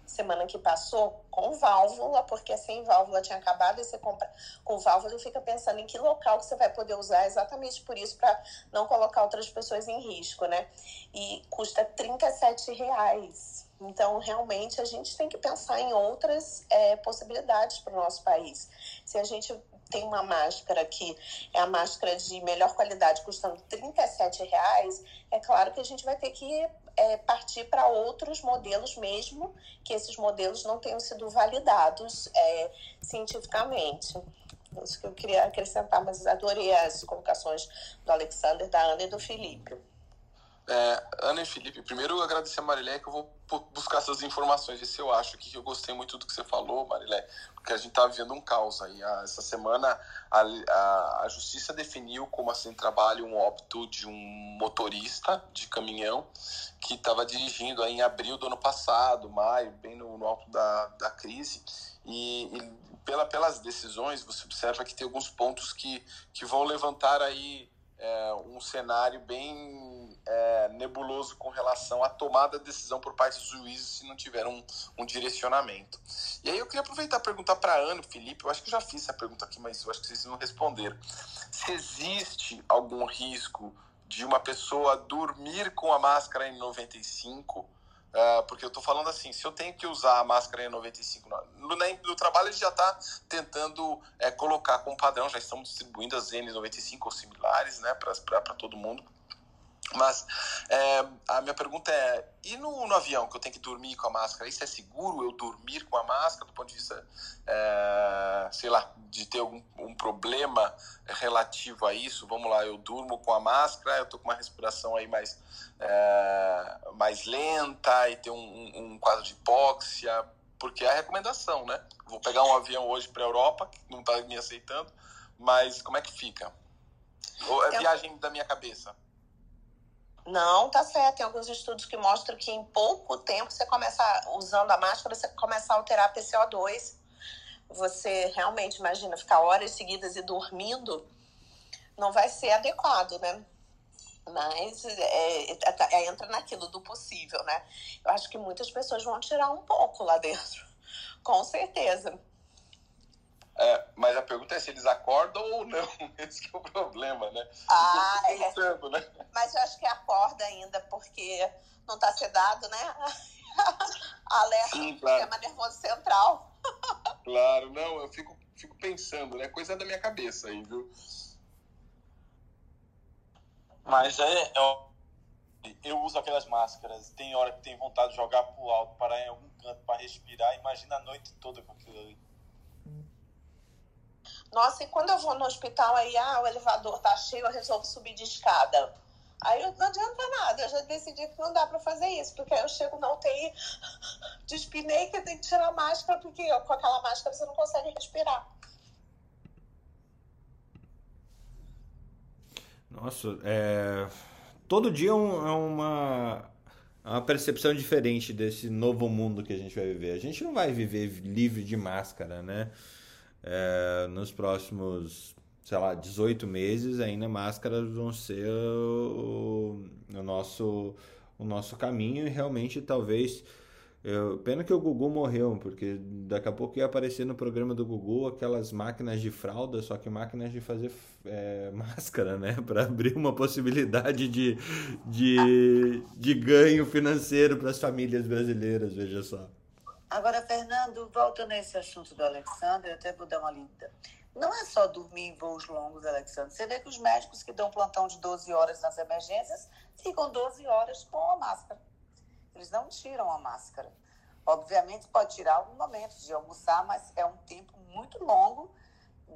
semana que passou com válvula, porque sem válvula tinha acabado e você compra com válvula e fica pensando em que local que você vai poder usar, exatamente por isso, para não colocar outras pessoas em risco, né? E custa 37 reais. Então, realmente, a gente tem que pensar em outras é, possibilidades para o nosso país. Se a gente tem uma máscara que é a máscara de melhor qualidade, custando 37 reais, é claro que a gente vai ter que é, partir para outros modelos mesmo, que esses modelos não tenham sido validados é, cientificamente. Isso que eu queria acrescentar, mas adorei as colocações do Alexander, da Ana e do Felipe. É, Ana e Felipe, primeiro eu agradecer a Marilé que eu vou buscar essas informações, ver se eu acho aqui que eu gostei muito do que você falou, Marilé, porque a gente está vivendo um caos aí. Essa semana a, a, a, Justiça definiu como assim trabalho um óbito de um motorista de caminhão que estava dirigindo aí em abril do ano passado, maio, bem no, no alto da, da crise, e, e pela, pelas decisões você observa que tem alguns pontos que, que vão levantar aí é, um cenário bem é, nebuloso com relação à tomada de decisão por parte dos juízes se não tiver um, um direcionamento. E aí eu queria aproveitar e perguntar para a Ana, Felipe, eu acho que eu já fiz essa pergunta aqui, mas eu acho que vocês não responderam. Se existe algum risco de uma pessoa dormir com a máscara em 95 Uh, porque eu estou falando assim, se eu tenho que usar a máscara N95 no, no, trabalho, gente já está tentando é, colocar como padrão, já estamos distribuindo as N95 ou similares né, para todo mundo. Mas é, a minha pergunta é: e no, no, avião que eu tenho que dormir com a máscara? Isso é seguro eu dormir com a máscara do ponto de vista, é, sei lá, de ter algum um problema relativo a isso? Vamos lá, eu durmo com a máscara, eu tô com uma respiração aí mais, é, mais lenta e ter um, um, um quadro de hipóxia, porque é a recomendação, né? Vou pegar um avião hoje para a Europa, que não está me aceitando, mas como é que fica? Ou é viagem da minha cabeça? Não, tá certo. Tem alguns estudos que mostram que em pouco tempo você começa usando a máscara, você começa a alterar a PCO2. Você realmente imagina ficar horas seguidas e dormindo, não vai ser adequado, né? Mas é, é, é, entra naquilo do possível, né? Eu acho que muitas pessoas vão tirar um pouco lá dentro, com certeza. É, mas a pergunta é se eles acordam ou não. Esse é o problema, né? Ah, pensando, é. né? Mas eu acho que acorda ainda, porque não está sedado, né? Alerta Sim, claro. sistema nervoso central. Claro, não, eu fico, fico pensando, né? Coisa da minha cabeça aí, viu? Mas é, eu, eu uso aquelas máscaras. Tem hora que tem vontade de jogar pro alto, parar em algum canto para respirar. Imagina a noite toda com aquilo ali. Nossa, e quando eu vou no hospital, aí, ah, o elevador tá cheio, eu resolvo subir de escada. Aí não adianta nada, eu já decidi que não dá para fazer isso, porque aí eu chego na UTI, despinei que tenho que tirar a máscara, porque com aquela máscara você não consegue respirar. Nossa, é... todo dia é, é uma uma percepção diferente desse novo mundo que a gente vai viver. A gente não vai viver livre de máscara, né? É, nos próximos, sei lá, 18 meses, ainda máscaras vão ser o, o nosso, o nosso caminho e realmente talvez eu, pena que o Gugu morreu, porque daqui a pouco ia aparecer no programa do Gugu aquelas máquinas de fralda, só que máquinas de fazer é, máscara, né? Para abrir uma possibilidade de, de, de ganho financeiro para as famílias brasileiras, veja só. Agora, Fernando, voltando a esse assunto do Alexandre, eu até vou dar uma linda. Não é só dormir em voos longos, Alexandre. Você vê que os médicos que dão plantão de 12 horas nas emergências ficam 12 horas com a máscara. Eles não tiram a máscara. Obviamente, pode tirar algum momento de almoçar, mas é um tempo muito longo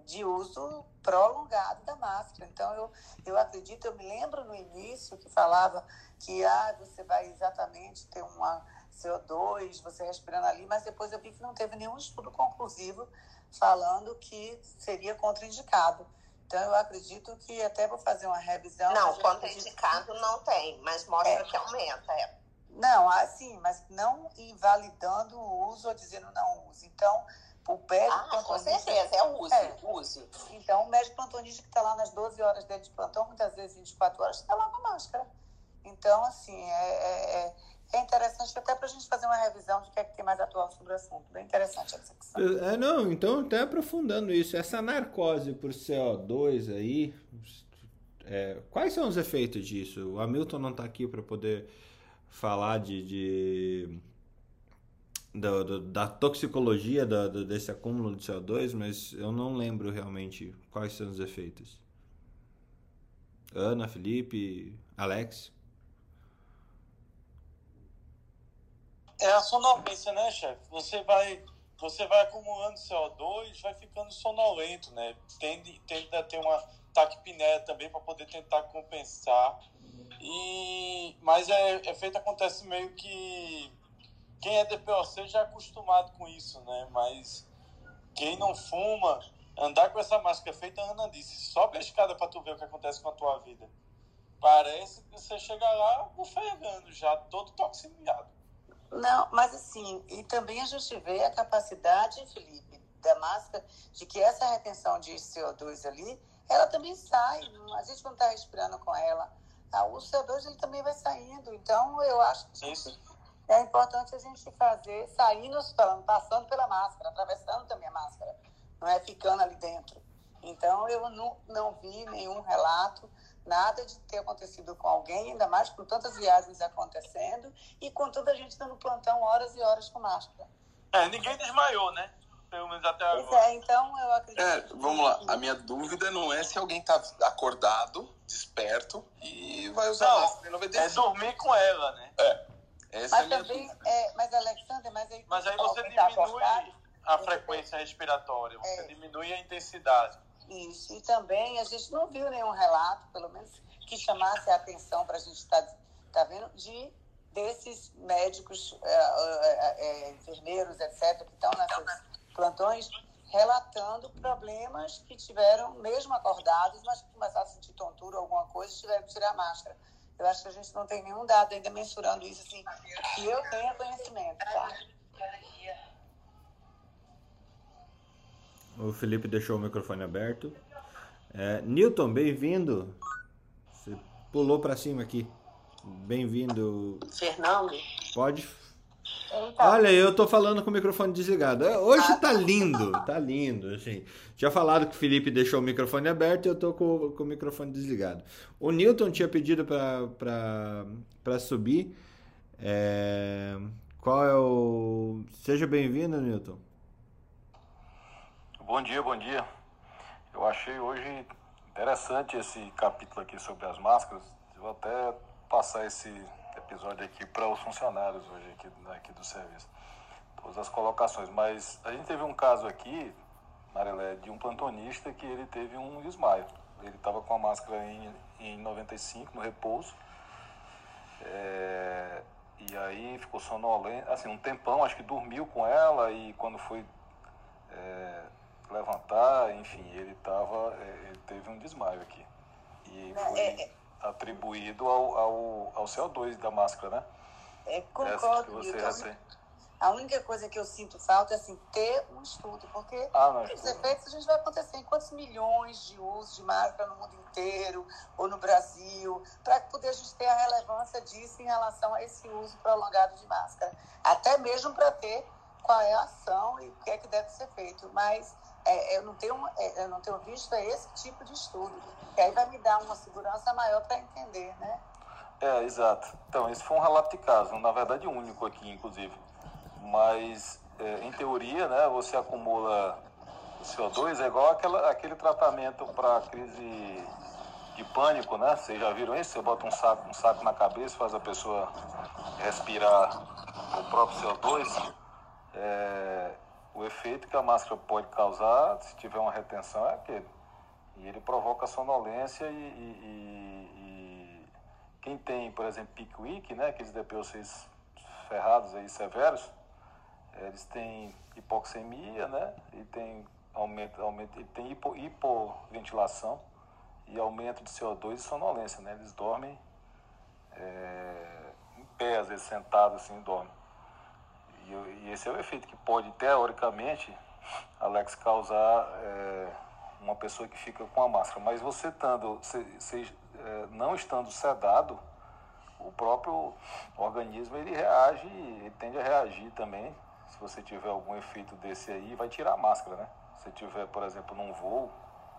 de uso prolongado da máscara. Então, eu, eu acredito, eu me lembro no início que falava que ah, você vai exatamente ter uma CO2, você respirando ali, mas depois eu vi que não teve nenhum estudo conclusivo falando que seria contraindicado. Então, eu acredito que até vou fazer uma revisão. Não, contraindicado que... não tem, mas mostra é. que aumenta. É. Não, assim, mas não invalidando o uso ou dizendo não use. Então, o médico ah, plantonista... com certeza, é use, é. use. Então, o médico plantonista que está lá nas 12 horas dele de plantão, muitas vezes 24 horas, está lá com máscara. Então, assim, é, é, é, é interessante até para a gente fazer uma revisão de o que é que tem mais atual sobre o assunto. Bem interessante essa questão. É, não, então, até aprofundando isso, essa narcose por CO2 aí, é, quais são os efeitos disso? O Hamilton não está aqui para poder falar de, de da, toxicologia da, desse acúmulo de CO2, mas eu não lembro realmente quais são os efeitos. Ana, Felipe, Alex? É a sonolência, né, chefe? Você vai, você vai acumulando CO2, vai ficando sonolento, né? Tende, tende a ter uma taquipneia também para poder tentar compensar e, mas é, efeito acontece meio que quem é DPOC já é acostumado com isso, né? Mas quem não fuma, andar com essa máscara feita, a Ana disse, sobe a escada para tu ver o que acontece com a tua vida. Parece que você chega lá bufegando já, todo toxinado. Não, mas assim, e também a gente vê a capacidade, Felipe, da máscara, de que essa retenção de CO2 ali, ela também sai. A gente não está respirando com ela o CO2 ele também vai saindo. Então, eu acho que Isso. é importante a gente fazer, saindo, passando pela máscara, atravessando também a máscara, não é ficando ali dentro. Então, eu não, não vi nenhum relato, nada de ter acontecido com alguém, ainda mais com tantas viagens acontecendo e com toda a gente dando plantão horas e horas com máscara. É, ninguém desmaiou, né? Pelo menos até agora. Pois é, então eu acredito. É, vamos lá. A minha dúvida não é se alguém tá acordado, desperto e vai usar não, máscara em 95. É dormir com ela, né? É. Essa mas é também, é, mas Alexander, mas aí, mas aí você diminui tá a frequência respiratória, você é. diminui a intensidade. Isso, e também a gente não viu nenhum relato, pelo menos que chamasse a atenção para a gente estar tá, tá vendo, de desses médicos, é, é, é, enfermeiros, etc., que estão nessas plantões relatando problemas que tiveram, mesmo acordados, mas que começaram a sentir tontura ou alguma coisa, tiveram que tirar a máscara. Eu acho que a gente não tem nenhum dado ainda mensurando isso, assim, que eu tenha conhecimento, tá? O Felipe deixou o microfone aberto. É, Newton, bem-vindo. Você pulou para cima aqui. Bem-vindo. Fernando. Pode então. Olha, eu tô falando com o microfone desligado. Hoje tá lindo, tá lindo. Assim. Tinha falado que o Felipe deixou o microfone aberto e eu tô com, com o microfone desligado. O Newton tinha pedido para subir. É... Qual é o. Seja bem-vindo, Newton. Bom dia, bom dia. Eu achei hoje interessante esse capítulo aqui sobre as máscaras. vou até passar esse episódio aqui para os funcionários hoje aqui, aqui do serviço. Todas as colocações. Mas a gente teve um caso aqui, Marilé, de um plantonista que ele teve um desmaio. Ele estava com a máscara em, em 95, no repouso. É, e aí ficou sonolento, assim, um tempão, acho que dormiu com ela e quando foi é, levantar, enfim, ele tava, é, ele teve um desmaio aqui. E foi... Atribuído ao, ao, ao CO2 da máscara, né? É, concordo, Essa que você Milton. recém- A única coisa que eu sinto falta é assim, ter um estudo, porque Ah, os efeitos a gente vai acontecer em quantos milhões de usos de máscara no mundo inteiro ou no Brasil, para poder a gente ter a relevância disso em relação a esse uso prolongado de máscara. Até mesmo para ter qual é a ação e o que é que deve ser feito. Mas é, eu, não tenho, é, eu não tenho visto esse tipo de estudo, que aí vai me dar uma segurança maior para entender, né? É, exato. Então, esse foi um relato de caso, na verdade único aqui, inclusive. Mas, é, em teoria, né, você acumula o CO2, é igual aquela, aquele tratamento para crise de pânico, né? Vocês já viram isso? Você bota um saco, um saco na cabeça, faz a pessoa respirar o próprio CO2. É, o efeito que a máscara pode causar, se tiver uma retenção, é aquele. E ele provoca sonolência e, e- e- e quem tem, por exemplo, peak week, né, aqueles DPOCs ferrados aí, severos, eles têm hipoxemia, né, e tem aumento, aumento e tem hipo, hipoventilação e aumento de CO2 e sonolência, né, eles dormem é, em pé, às vezes sentados assim, dormem. E, esse é o efeito que pode, teoricamente, Alex, causar é, uma pessoa que fica com a máscara. Mas você estando, se, se, é, não estando sedado, o próprio organismo ele reage, ele tende a reagir também. Se você tiver algum efeito desse aí, vai tirar a máscara, né? Se tiver, por exemplo, num voo,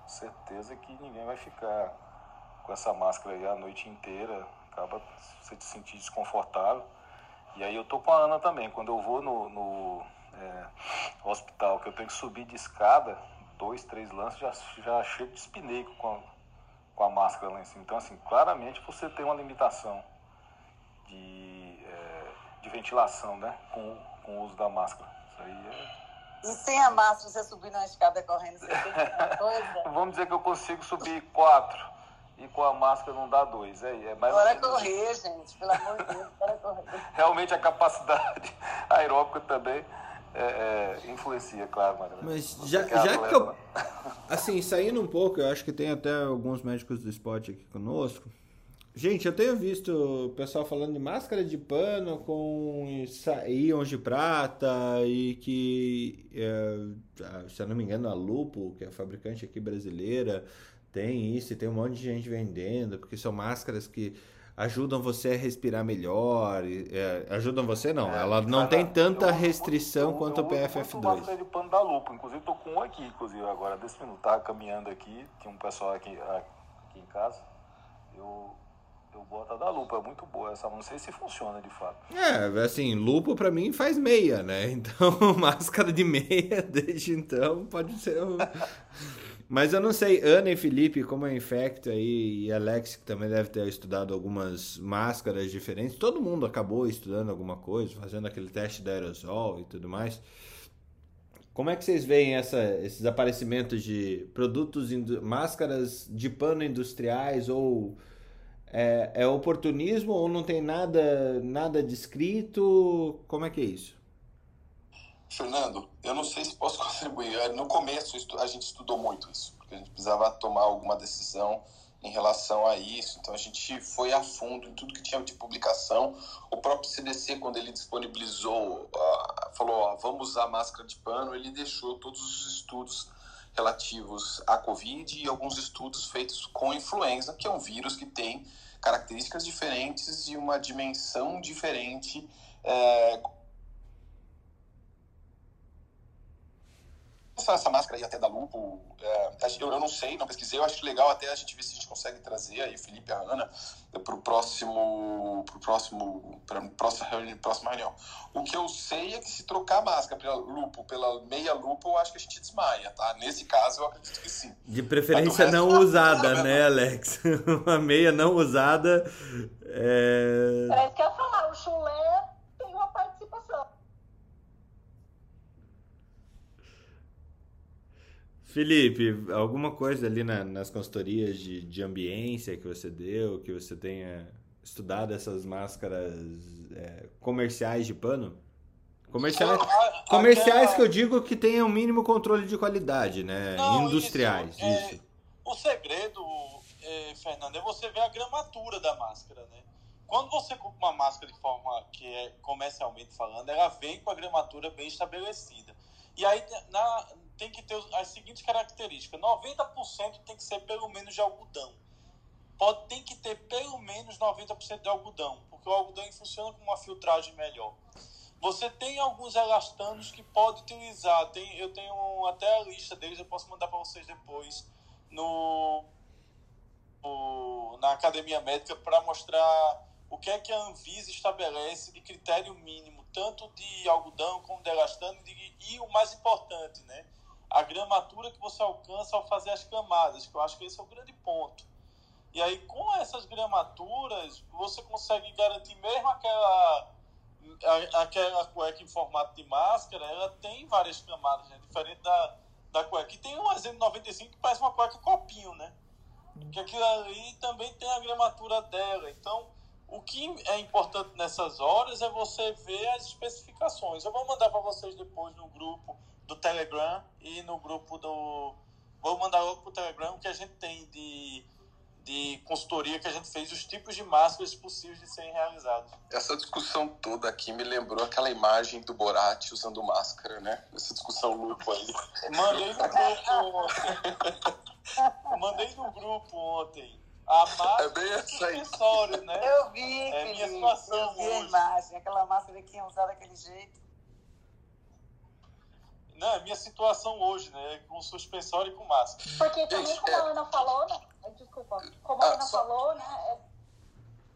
certeza que ninguém vai ficar com essa máscara aí a noite inteira. Acaba você te sentir desconfortável. E aí eu tô com a Ana também. Quando eu vou no, no, é, hospital, que eu tenho que subir de escada, dois, três lances, já, já chego de espineico com a, com a máscara lá em cima. Então, assim, claramente você tem uma limitação de, é, de ventilação, né? Com, com o uso da máscara. Isso aí é... E sem a máscara, você subir na escada correndo, você tem coisa. Vamos dizer que eu consigo subir quatro e com a máscara não dá dois. É, é mais Bora correr, gente, pelo amor de Deus, bora correr. realmente a capacidade aeróbica também é, é, influencia, claro. Mas Você já, que já que eu. Assim, saindo um pouco, eu acho que tem até alguns médicos do esporte aqui conosco. Gente, eu tenho visto o pessoal falando de máscara de pano com íons de prata e que, é, se eu não me engano, a Lupo, que é a fabricante aqui brasileira, tem isso e tem um monte de gente vendendo, porque são máscaras que ajudam você a respirar melhor. e, é, ajudam você não, É, ela não cada- tem tanta eu restrição eu- quanto eu o uso muito PFF2. máscara de pano da lupa, inclusive tô com um aqui, inclusive agora, desse minuto, tava caminhando aqui, tinha um pessoal aqui, aqui em casa, eu, eu boto a da lupa, é muito boa essa, não sei se funciona de fato. É, assim, lupo pra mim faz meia, né? Então, máscara de meia desde então pode ser. um- Mas eu não sei, Ana e Felipe, como é infecto aí, e Alex, que também deve ter estudado algumas máscaras diferentes, todo mundo acabou estudando alguma coisa, fazendo aquele teste da aerosol e tudo mais. Como é que vocês veem essa, esses aparecimentos de produtos, máscaras de pano industriais ou é, é oportunismo ou não tem nada, nada descrito? Como é que é isso? Fernando, eu não sei se posso contribuir. No começo a gente estudou muito isso, porque a gente precisava tomar alguma decisão em relação a isso. Então a gente foi a fundo em tudo que tinha de publicação. O próprio CDC, quando ele disponibilizou, falou: ó, vamos usar máscara de pano, ele deixou todos os estudos relativos à Covid e alguns estudos feitos com influenza, que é um vírus que tem características diferentes e uma dimensão diferente. é, essa, essa máscara aí até da Lupo, é, eu, eu não sei, não pesquisei, eu acho legal até a gente ver se a gente consegue trazer aí o Felipe e a Ana para o próximo, pro próximo, pra próxima, reunião, próxima reunião. O que eu sei é que se trocar a máscara pela Lupo, pela meia Lupo, eu acho que a gente desmaia, tá? Nesse caso, eu acredito que sim. De preferência do não resto- usada, né, Alex? Uma meia não usada. É... Era isso que eu ia falar. O chulé tem uma participação. Felipe, alguma coisa ali na- nas consultorias de, de ambiência que você deu, que você tenha estudado essas máscaras é, comerciais de pano? Comerciais, A- a- comerciais aquela- que eu digo que tenham o mínimo controle de qualidade, né? Não, Industriais, isso, é, isso. O segredo, é, Fernando, é você ver a gramatura da máscara, né? quando você compra uma máscara de forma que é comercialmente falando, ela vem com a gramatura bem estabelecida. E aí na, tem que ter as seguintes características: 90% tem que ser pelo menos de algodão. Pode, tem que ter pelo menos 90% de algodão, porque o algodão funciona como uma filtragem melhor. Você tem alguns elastanos que pode utilizar. Tem, eu tenho até a lista deles, eu posso mandar para vocês depois no, no na academia médica para mostrar o que é que a Anvisa estabelece de critério mínimo, tanto de algodão como de elastano, e, e o mais importante, né? A gramatura que você alcança ao fazer as camadas, que eu acho que esse é o grande ponto. E aí, com essas gramaturas, você consegue garantir mesmo aquela aquela cueca em formato de máscara, ela tem várias camadas, né? Diferente da, da cueca. E tem um exemplo 95 que parece uma cueca copinho, né? Que aquilo ali também tem a gramatura dela. Então, o que é importante nessas horas é você ver as especificações. Eu vou mandar para vocês depois no grupo do Telegram e no grupo do. Vou mandar logo para o Telegram o que a gente tem de, de consultoria que a gente fez, os tipos de máscaras possíveis de serem realizados. Essa discussão toda aqui me lembrou aquela imagem do Borat usando máscara, né? Essa discussão louca aí. Mandei no grupo ontem. Mandei no grupo ontem a máscara é bem essa aí. né? Eu vi, é Felipe, minha situação eu vi a hoje. imagem, aquela máscara que ia usar daquele jeito. Não, é minha situação hoje, né? Com suspensório e com máscara. Porque também, Gente, como é- a Ana falou, né? Desculpa. Como a Ah, Ana só- falou, né? é-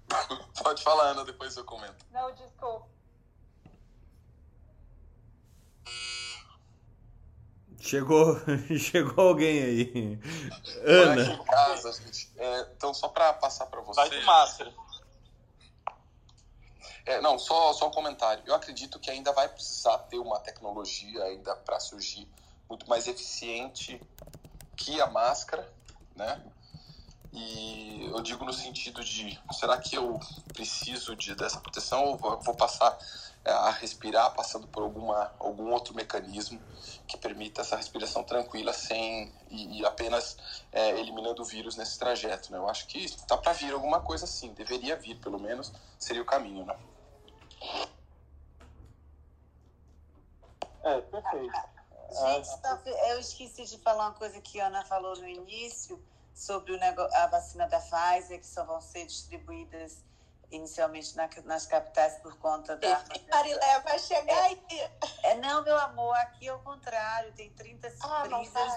Pode falar, Ana, depois eu comento. Não, desculpa. Chegou, chegou alguém aí. Ana. casa. É, então, só para passar para Vai vocês. de máscara. É, não, só, só um comentário. Eu acredito que ainda vai precisar ter uma tecnologia ainda para surgir muito mais eficiente que a máscara, né? E eu digo no sentido de, será que eu preciso de, dessa proteção ou vou, passar é, a respirar passando por alguma, algum outro mecanismo que permita essa respiração tranquila sem e, e apenas é, eliminando o vírus nesse trajeto, né? Eu acho que está para vir alguma coisa assim, deveria vir pelo menos, seria o caminho, né? É, perfeito. Gente, eu esqueci de falar uma coisa que a Ana falou no início sobre o nego- a vacina da Pfizer, que só vão ser distribuídas inicialmente na- nas capitais por conta da. Marilé vai chegar aí. É, não, meu amor, aqui é o contrário. Tem 30 Ah,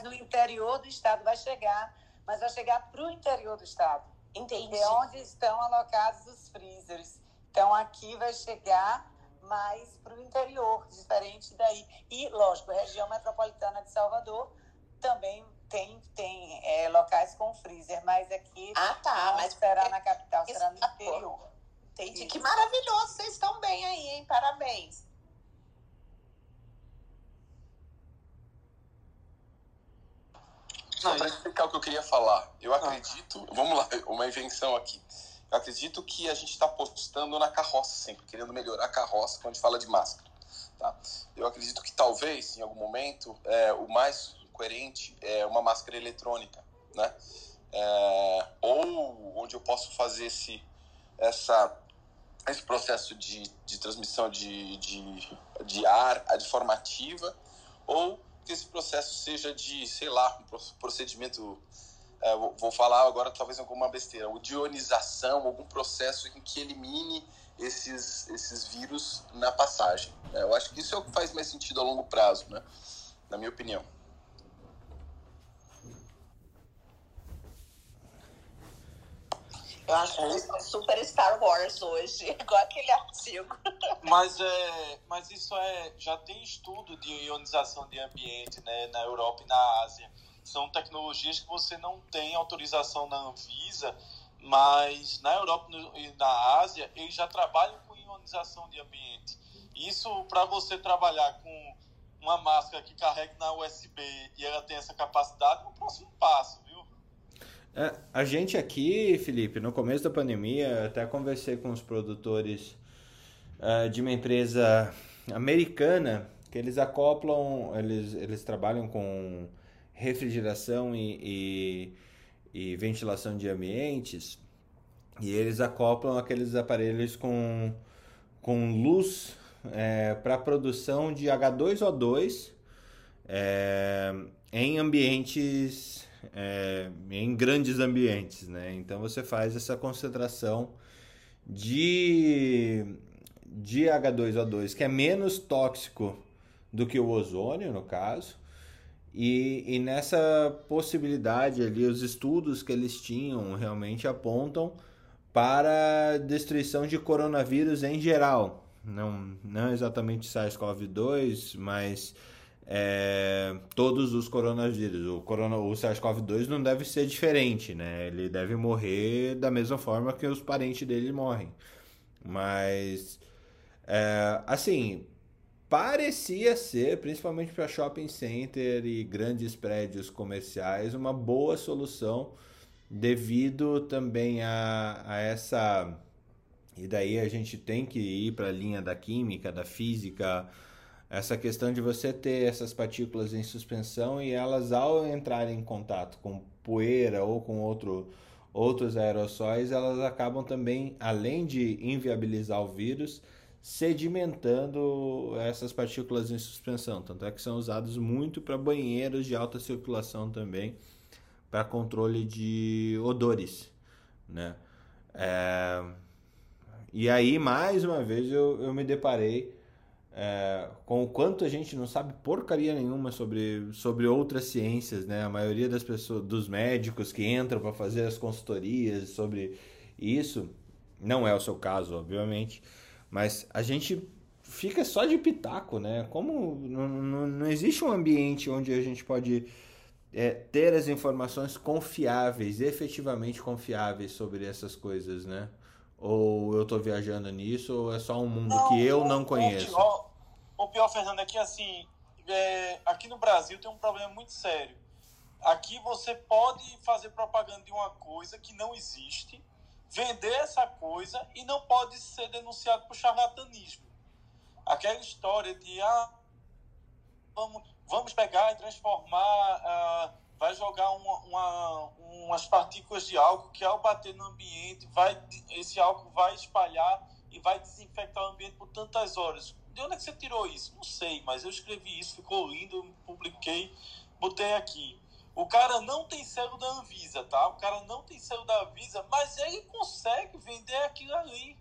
no interior do estado. Vai chegar, mas vai chegar para o interior do estado. Entendi. É onde estão alocados os freezers. Então aqui vai chegar mais para o interior, diferente daí. E, lógico, a região metropolitana de Salvador também tem, tem é, locais com freezer, mas aqui Ah, tá. não Mas será na capital, será no interior. entendi. Isso. Que maravilhoso. Vocês estão bem aí, hein? Parabéns. Só para explicar o que eu queria falar. Eu acredito, vamos lá, uma invenção aqui. Acredito que a gente está apostando na carroça sempre, querendo melhorar a carroça quando a gente fala de máscara. Tá? Eu acredito que talvez, em algum momento, é, o mais coerente é uma máscara eletrônica, né? É, ou onde eu posso fazer esse, essa, esse processo de, de transmissão de, de, de ar adformativa, ou que esse processo seja de, sei lá, um procedimento, é, vou, vou falar agora talvez alguma besteira, o de ionização, algum processo em que elimine esses, esses vírus na passagem. né? Eu acho que isso é o que faz mais sentido a longo prazo, né? na minha opinião. Eu acho que é super Star Wars hoje, igual aquele artigo. Mas, é, mas isso é. Já tem estudo de ionização de ambiente né, na Europa e na Ásia. São tecnologias que você não tem autorização na Anvisa, mas na Europa e na Ásia eles já trabalham com ionização de ambiente. Isso para você trabalhar com uma máscara que carregue na USB e ela tem essa capacidade, é o próximo passo, viu? É, a gente aqui, Felipe, no começo da pandemia, até conversei com os produtores uh, de uma empresa americana que eles acoplam, eles, eles trabalham com refrigeração e, e, e ventilação de ambientes E eles acoplam aqueles aparelhos com, com luz é, para produção de H2O2 é, em ambientes, é, em grandes ambientes, né? Então você faz essa concentração de, de H2O2 que é menos tóxico do que o ozônio, no caso. E, e nessa possibilidade ali, os estudos que eles tinham realmente apontam para destruição de coronavírus em geral. Não, não exatamente SARS-CoV-2, mas é, todos os coronavírus. O, corona, o SARS-CoV-2 não deve ser diferente, né? Ele deve morrer da mesma forma que os parentes dele morrem. Mas, é, assim, parecia ser, principalmente para shopping center e grandes prédios comerciais, uma boa solução devido também a, a essa. E daí a gente tem que ir para a linha da química, da física, essa questão de você ter essas partículas em suspensão e elas, ao entrarem em contato com poeira ou com outro, outros aerossóis, elas acabam também, além de inviabilizar o vírus, sedimentando essas partículas em suspensão. Tanto é que são usados muito para banheiros de alta circulação também, para controle de odores, né? É... E aí, mais uma vez, eu, eu me deparei é, com o quanto a gente não sabe porcaria nenhuma sobre, sobre outras ciências, né? A maioria das pessoas, dos médicos que entram para fazer as consultorias sobre isso, não é o seu caso, obviamente, mas a gente fica só de pitaco, né? Como não, não, não existe um ambiente onde a gente pode é, ter as informações confiáveis, efetivamente confiáveis sobre essas coisas, né? Ou eu estou viajando nisso, ou é só um mundo não, que eu não conheço? O pior, o pior, Fernando, é que assim, é, aqui no Brasil tem um problema muito sério. Aqui você pode fazer propaganda de uma coisa que não existe, vender essa coisa e não pode ser denunciado por charlatanismo. Aquela história de ah, vamos, vamos pegar e transformar, ah, vai jogar uma, uma, umas partículas de álcool que ao bater no ambiente, vai, esse álcool vai espalhar e vai desinfectar o ambiente por tantas horas. De onde é que você tirou isso? Não sei, mas eu escrevi isso, ficou lindo, publiquei, botei aqui. O cara não tem selo da Anvisa, tá? O cara não tem selo da Anvisa, mas ele consegue vender aquilo ali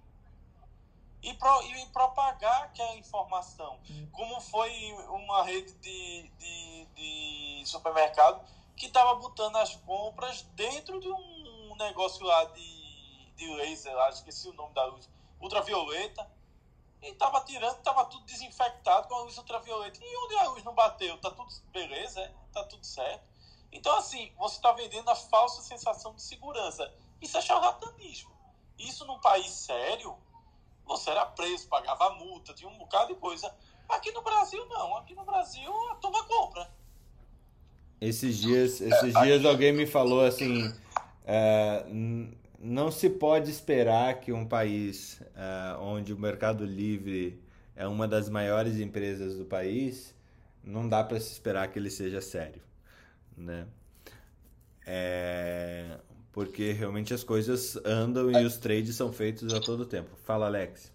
e, pro, e propagar aquela informação. Como foi uma rede de, de, de supermercado que estava botando as compras dentro de um negócio lá de, de laser, lá, esqueci o nome da luz, ultravioleta, e estava tirando, estava tudo desinfectado com a luz ultravioleta. E onde a luz não bateu? Tá tudo beleza, é? tá tudo certo. Então, assim, você está vendendo a falsa sensação de segurança. Isso é charlatanismo. Isso num país sério, você era preso, pagava multa, tinha um bocado de coisa. Aqui no Brasil, não. Aqui no Brasil, a turma compra. Esses dias, esses dias alguém me falou assim: é, não se pode esperar que um país é, onde o Mercado Livre é uma das maiores empresas do país, não dá para se esperar que ele seja sério né? É... Porque realmente as coisas andam e os trades são feitos a todo tempo. Fala, Alex.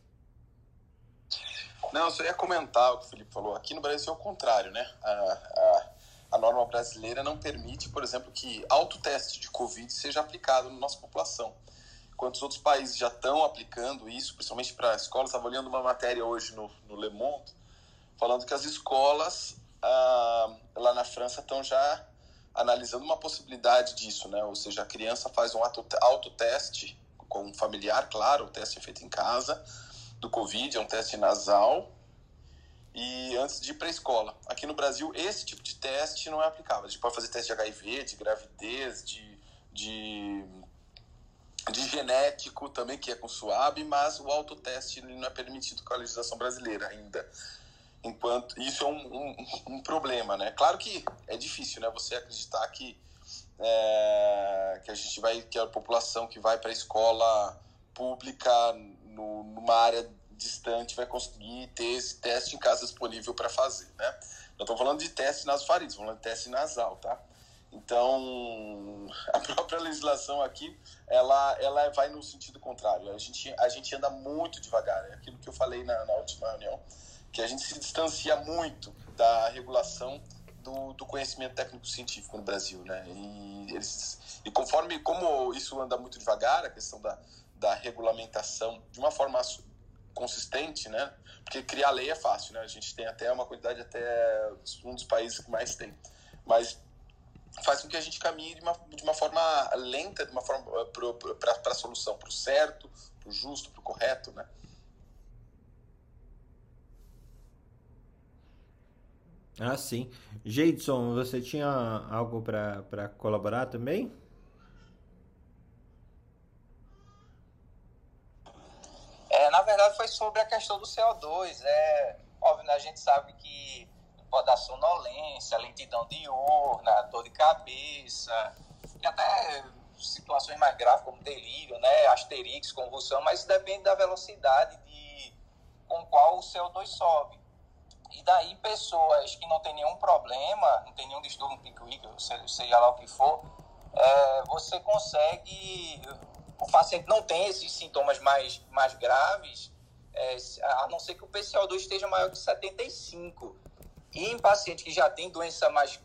Não, eu só ia comentar o que o Felipe falou. Aqui no Brasil é o contrário, né? A, a, a norma brasileira não permite, por exemplo, que autoteste de Covid seja aplicado na nossa população. Enquanto os outros países já estão aplicando isso, principalmente para escolas, estava olhando uma matéria hoje no, no Le Monde, falando que as escolas ah, lá na França estão já analisando uma possibilidade disso, né? Ou seja, a criança faz um autoteste com um familiar, claro, o teste é feito em casa, do Covid, é um teste nasal, e antes de ir para a escola. Aqui no Brasil, esse tipo de teste não é aplicável. A gente pode fazer teste de HIV, de gravidez, de, de, de genético também, que é com SUAB, mas o autoteste não é permitido com a legislação brasileira ainda enquanto isso é um, um, um, problema, né? Claro que é difícil, né? Você acreditar que é, que a gente vai que a população que vai para a escola pública no, numa área distante vai conseguir ter esse teste em casa disponível para fazer, né? Não estou falando de teste nas farinhas, falando de teste nasal, tá? Então, a própria legislação aqui, ela, ela vai no sentido contrário. A gente, a gente anda muito devagar. É aquilo que eu falei na, na última reunião, que a gente se distancia muito da regulação do, do conhecimento técnico-científico no Brasil, né? E, eles, e conforme, como isso anda muito devagar, a questão da, da regulamentação de uma forma consistente, né? Porque criar lei é fácil, né? A gente tem até uma quantidade até um dos países que mais tem, mas faz com que a gente caminhe de uma, de uma forma lenta, de uma forma eh, para a solução, para o certo, para o justo, para o correto, né? Ah, sim. Jeidson, você tinha algo para colaborar também? É, na verdade foi sobre a questão do CO2. É, óbvio, né, a gente sabe que pode dar sonolência, lentidão diurna, dor de cabeça, e até situações mais graves como delírio, né, asterix, convulsão, mas depende da velocidade de, com qual o CO2 sobe. E daí pessoas que não tem nenhum problema, não tem nenhum distúrbio psíquico, seja lá o que for, é, você consegue, o paciente não tem esses sintomas mais, mais graves, é, a não ser que o PCO2 esteja maior que 75. E em paciente que já tem doença mais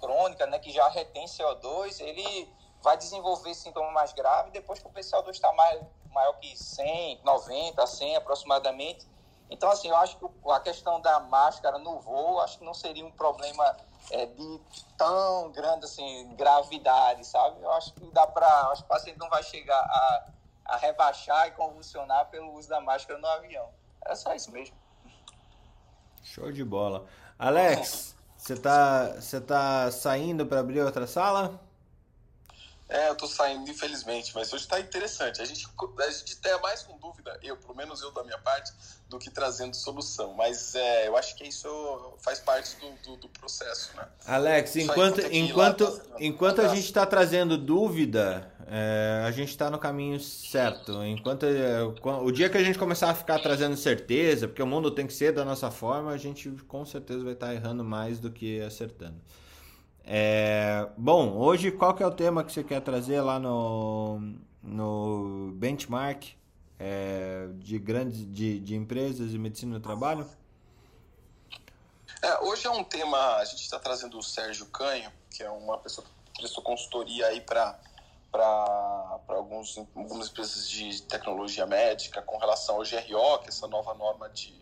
crônica, né, que já retém CO2, ele vai desenvolver sintomas mais graves depois que o PCO2 está maior que 100, 90, 100 aproximadamente. Então, assim, eu acho que a questão da máscara no voo, acho que não seria um problema é, de tão grande, assim, gravidade, sabe? Eu acho que dá para... Acho que o paciente não vai chegar a, a rebaixar e convulsionar pelo uso da máscara no avião. É só isso mesmo. Show de bola. Alex, você tá, você tá saindo para abrir outra sala? É, eu tô saindo, infelizmente, mas hoje tá interessante. A gente, a gente tem mais com dúvida, eu, pelo menos eu da minha parte, do que trazendo solução. Mas é, eu acho que isso faz parte do, do, do processo, né? Alex, enquanto, enquanto, tá enquanto a gente está trazendo dúvida, é, a gente está no caminho certo. Enquanto é, o dia que a gente começar a ficar trazendo certeza, porque o mundo tem que ser da nossa forma, a gente com certeza vai estar tá errando mais do que acertando. É, bom, hoje qual que é o tema que você quer trazer lá no, no benchmark é, de grandes de, de empresas e medicina do trabalho? É, hoje é um tema, a gente está trazendo o Sérgio Canho, que é uma pessoa que prestou consultoria aí para para algumas empresas de tecnologia médica com relação ao GRO, que é essa nova norma de,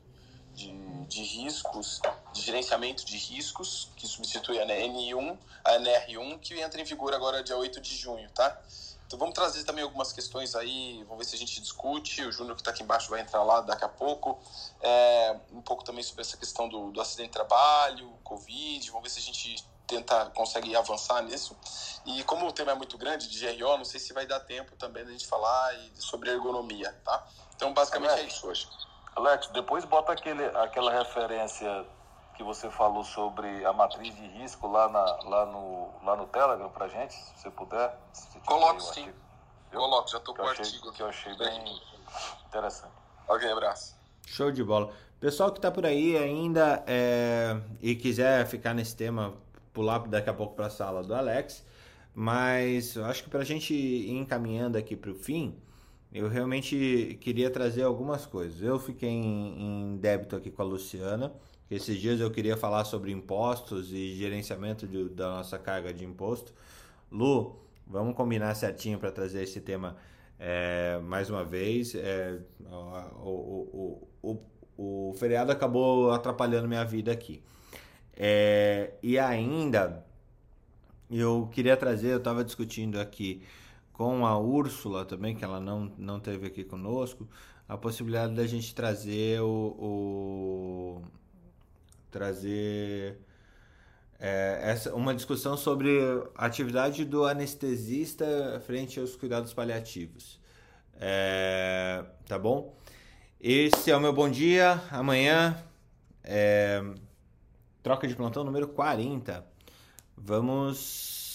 de, de riscos, de gerenciamento de riscos, que substitui a N1, a NR1, que entra em vigor agora dia 8 de junho, tá? Então vamos trazer também algumas questões aí, vamos ver se a gente discute. O Júnior que está aqui embaixo vai entrar lá daqui a pouco. É, um pouco também sobre essa questão do, do acidente de trabalho, Covid, vamos ver se a gente tenta, consegue avançar nisso. E como o tema é muito grande de GRO, não sei se vai dar tempo também da gente falar sobre ergonomia, tá? Então, basicamente é isso hoje. Alex, depois bota aquele, aquela referência que você falou sobre a matriz de risco lá, na, lá, no, lá no Telegram pra gente, se você puder. Se Coloco sim. Eu coloco, já tô com o artigo. Que eu achei bem interessante. Ok, abraço. Show de bola. Pessoal que tá por aí ainda é, e quiser ficar nesse tema pular daqui a pouco para a sala do Alex, mas eu acho que para a gente ir encaminhando aqui para o fim, eu realmente queria trazer algumas coisas. Eu fiquei em, em débito aqui com a Luciana, esses dias eu queria falar sobre impostos e gerenciamento de, da nossa carga de imposto. Lu, vamos combinar certinho para trazer esse tema é, mais uma vez. É, o, o, o, o, o feriado acabou atrapalhando minha vida aqui. É, e ainda, eu queria trazer, eu estava discutindo aqui com a Úrsula também, que ela não, não teve aqui conosco, a possibilidade da gente trazer o. o trazer é, essa, uma discussão sobre a atividade do anestesista frente aos cuidados paliativos. É, tá bom? Esse é o meu bom dia. Amanhã. É, troca de plantão número 40. Vamos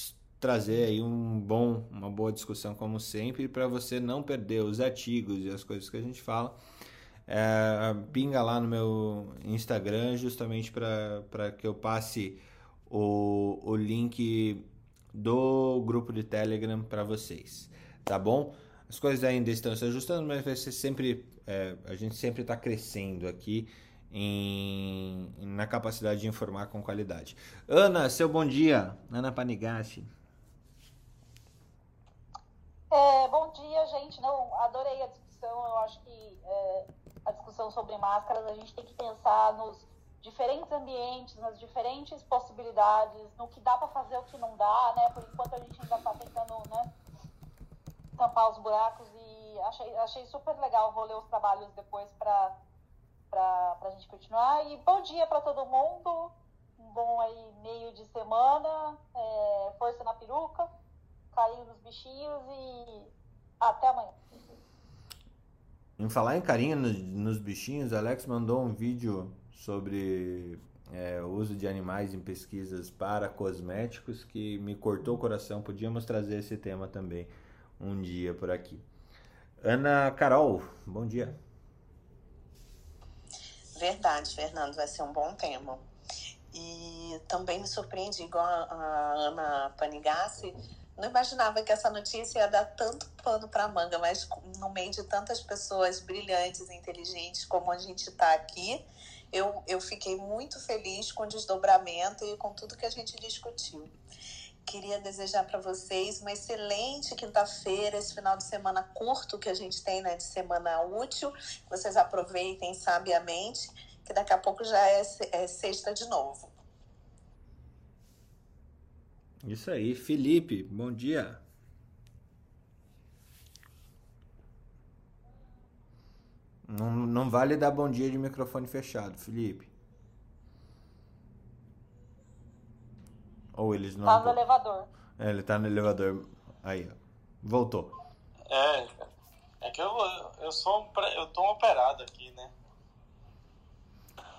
trazer aí um bom, uma boa discussão como sempre para você não perder os artigos e as coisas que a gente fala. É, pinga lá no meu Instagram justamente para que eu passe o, o link do grupo de Telegram para vocês, tá bom? As coisas ainda estão se ajustando, mas vai ser sempre, é, a gente sempre está crescendo aqui em, na capacidade de informar com qualidade. Ana, seu bom dia. Ana Panigassi. É, bom dia, gente. Não, adorei a discussão. Eu acho que é, a discussão sobre máscaras, a gente tem que pensar nos diferentes ambientes, nas diferentes possibilidades, no que dá para fazer, o que não dá, né? Por enquanto a gente ainda está tentando, né, tampar os buracos e achei, achei super legal. Vou ler os trabalhos depois para para a gente continuar. E bom dia para todo mundo. Um bom aí meio de semana. É, força na peruca. Carinho nos bichinhos e até amanhã. Em falar em carinho nos, nos bichinhos, Alex mandou um vídeo sobre é, o uso de animais em pesquisas para cosméticos que me cortou o coração. Podíamos trazer esse tema também um dia por aqui. Ana Carol, bom dia. Verdade, Fernando, vai ser um bom tema. E também me surpreendi, igual a Ana Panigassi, não imaginava que essa notícia ia dar tanto pano para manga, mas no meio de tantas pessoas brilhantes e inteligentes como a gente está aqui, eu, eu fiquei muito feliz com o desdobramento e com tudo que a gente discutiu. Queria desejar para vocês uma excelente quinta-feira, esse final de semana curto que a gente tem, né, de semana útil. Vocês aproveitem sabiamente, que daqui a pouco já é, é sexta de novo. Isso aí, Felipe, bom dia. Não, não vale dar bom dia de microfone fechado, Felipe. Ou eles não. Tá no elevador. É, ele tá no elevador. Aí, ó. Voltou. É, é que eu, eu sou um, eu tô um operado aqui, né?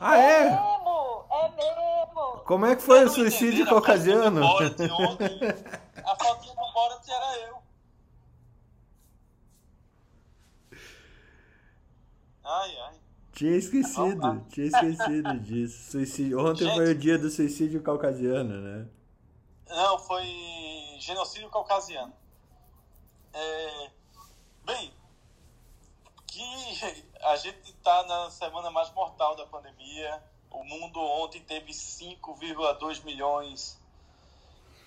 Ah, é? É mesmo! É mesmo! Como é que foi o suicídio entenderam? caucasiano? A fotinha do Borat era eu. Ai, ai. Tinha esquecido, tinha esquecido disso. Suicídio. Ontem Gente. foi o dia do suicídio caucasiano, né? Não, foi genocídio caucasiano. É, bem, que a gente está na semana mais mortal da pandemia. O mundo ontem teve 5,2 milhões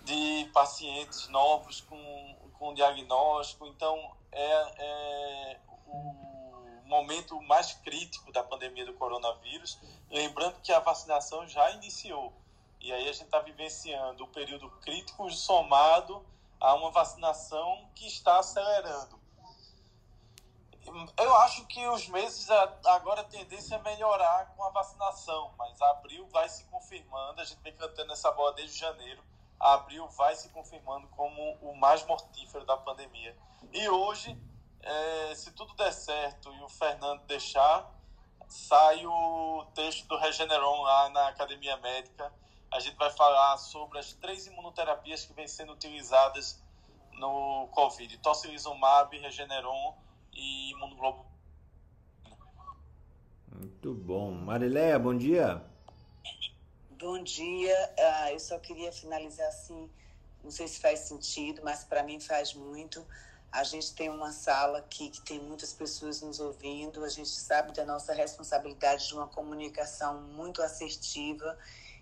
de pacientes novos com, com diagnóstico. Então, é, é o momento mais crítico da pandemia do coronavírus. Lembrando que a vacinação já iniciou. E aí a gente está vivenciando o período crítico somado a uma vacinação que está acelerando. Eu acho que os meses agora a tendência é melhorar com a vacinação, mas abril vai se confirmando, a gente vem cantando essa bola desde janeiro, abril vai se confirmando como o mais mortífero da pandemia. E hoje, eh, se tudo der certo e o Fernando deixar, sai o texto do Regeneron lá na Academia Médica. A gente vai falar sobre as três imunoterapias que vêm sendo utilizadas no Covid: tocilizumab, Regeneron e imunoglobo. Muito bom. Marileia, bom dia. Bom dia. Ah, eu só queria finalizar assim, não sei se faz sentido, mas para mim faz muito. A gente tem uma sala aqui que tem muitas pessoas nos ouvindo. A gente sabe da nossa responsabilidade de uma comunicação muito assertiva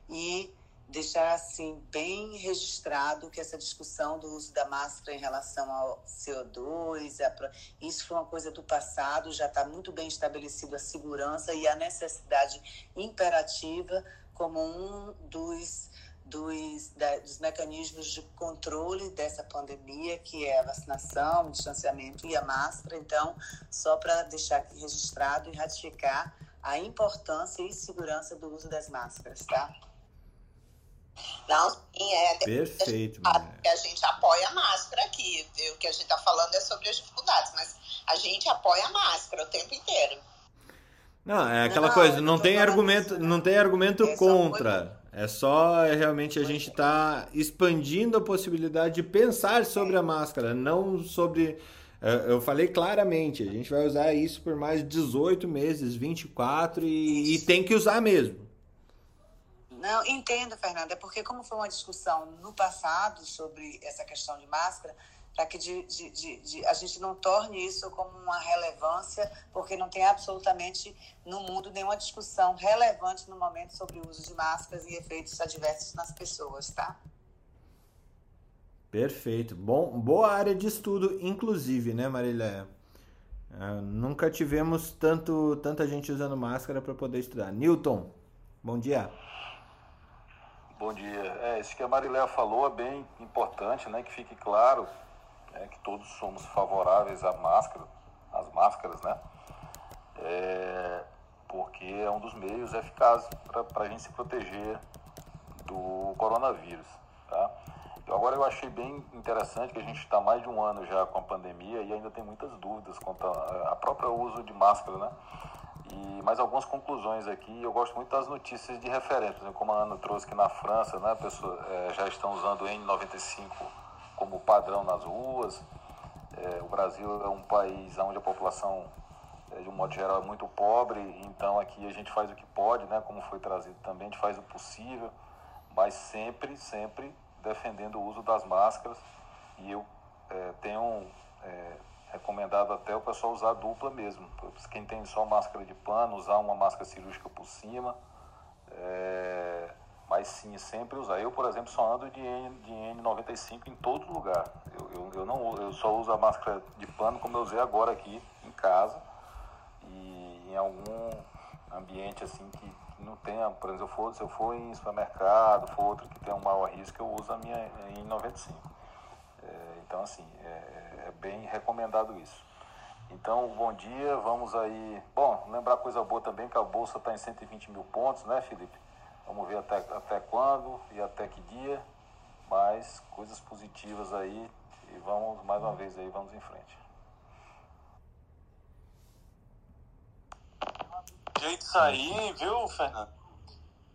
e deixar assim bem registrado que essa discussão do uso da máscara em relação ao CO2, a isso foi uma coisa do passado, já está muito bem estabelecido a segurança e a necessidade imperativa como um dos, dos, da- dos mecanismos de controle dessa pandemia, que é a vacinação, o distanciamento e a máscara. Então, só para deixar aqui registrado e ratificar a importância e segurança do uso das máscaras, tá? Não, sim, é. Perfeito, a, Marileia. que a gente apoia a máscara aqui. O que a gente está falando é sobre as dificuldades, mas a gente apoia a máscara o tempo inteiro. Não, é aquela Não, coisa, eu não tem argumento, né? não tem argumento É contra. É só é, realmente a gente tá expandindo a possibilidade de pensar sobre a máscara, não sobre é, eu falei claramente, a gente vai usar isso por mais 18 meses, 24 e, e tem que usar mesmo. Não, entendo, Fernanda, é porque como foi uma discussão no passado sobre essa questão de máscara, para que de, de, de, a gente não torne isso como uma relevância, porque não tem absolutamente no mundo nenhuma discussão relevante no momento sobre o uso de máscaras e efeitos adversos nas pessoas, tá? Perfeito. Bom, boa área de estudo, inclusive, né, Marília? Uh, nunca tivemos tanto, tanta gente usando máscara para poder estudar. Newton, bom dia. Bom dia. É, isso que a Mariléia falou é bem importante, né? Que fique claro né, que todos somos favoráveis à máscara, às máscaras, né? É, porque é um dos meios eficazes para a gente se proteger do coronavírus, tá? Agora eu achei bem interessante que a gente está mais de um ano já com a pandemia e ainda tem muitas dúvidas quanto ao próprio uso de máscara, né? E mais algumas conclusões aqui. Eu gosto muito das notícias de referência, né? como a Ana trouxe que na França, né, é, já estão usando o N95 como padrão nas ruas. É, o Brasil é um país onde a população, é, de um modo geral, é muito pobre, então aqui a gente faz o que pode, né, como foi trazido também, a gente faz o possível, mas sempre, sempre defendendo o uso das máscaras. E eu é, tenho é, recomendado até o pessoal usar dupla mesmo. Quem tem só máscara de pano, usar uma máscara cirúrgica por cima. É, mas sim, sempre usar. Eu, por exemplo, só ando de, N, de N95 em todo lugar. Eu, eu, eu, não, eu só uso a máscara de pano como eu usei agora aqui em casa e em algum ambiente assim que não tenha, por exemplo, se eu for, se eu for em supermercado, for outro que tenha um maior risco, eu uso a minha N95. É, então, assim, é, bem recomendado isso. Então, bom dia, vamos aí. Bom, lembrar coisa boa também que a Bolsa está em 120 mil pontos, né, Felipe? Vamos ver até, até quando e até que dia, mas coisas positivas aí e vamos, mais uma vez aí, vamos em frente. Jeito aí, viu, Fernando?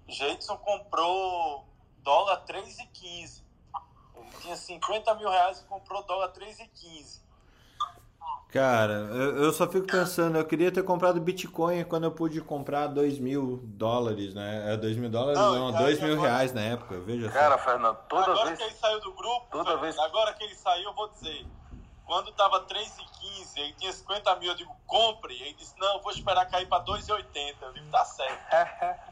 Jeitson comprou dólar 3,15. Tinha 50 mil reais e comprou dólar 3,15. Cara, eu, eu, só fico pensando, eu queria ter comprado Bitcoin quando eu pude comprar 2 mil dólares, né? É 2 mil dólares, não, não 2 mil agora... reais na época, veja Cara, só. Fernando, toda agora vez... que ele saiu do grupo, toda vez... agora que ele saiu, eu vou dizer, quando tava 3,15, ele tinha 50 mil, eu digo, compre. Ele disse, não, vou esperar cair para 2,80. Eu digo, tá certo.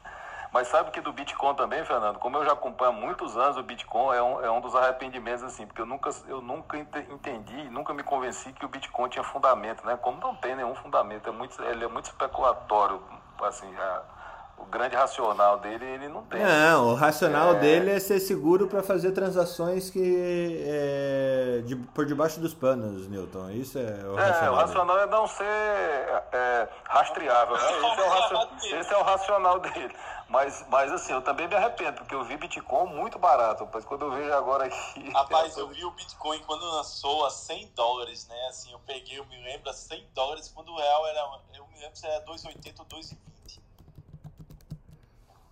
Mas sabe que do Bitcoin também, Fernando, como eu já acompanho há muitos anos o Bitcoin, é um, é um dos arrependimentos, assim, porque eu nunca, eu nunca entendi, nunca me convenci que o Bitcoin tinha fundamento, né? Como não tem nenhum fundamento, é muito, ele é muito especulatório, assim, a, o grande racional dele, ele não tem. Não, o racional é... dele é ser seguro para fazer transações que é, de, por debaixo dos panos, Newton. Isso é o é, racional. É, o racional dele. é não ser é, rastreável, né? Esse é, o racional, esse é o racional dele. Mas, mas assim, eu também me arrependo, porque eu vi Bitcoin muito barato. Mas quando eu vejo agora aqui. Rapaz, eu vi o Bitcoin quando lançou a 100 dólares, né? Assim, eu peguei, eu me lembro, a 100 dólares, quando o real era. Eu me lembro se era 2,80 ou 2,20.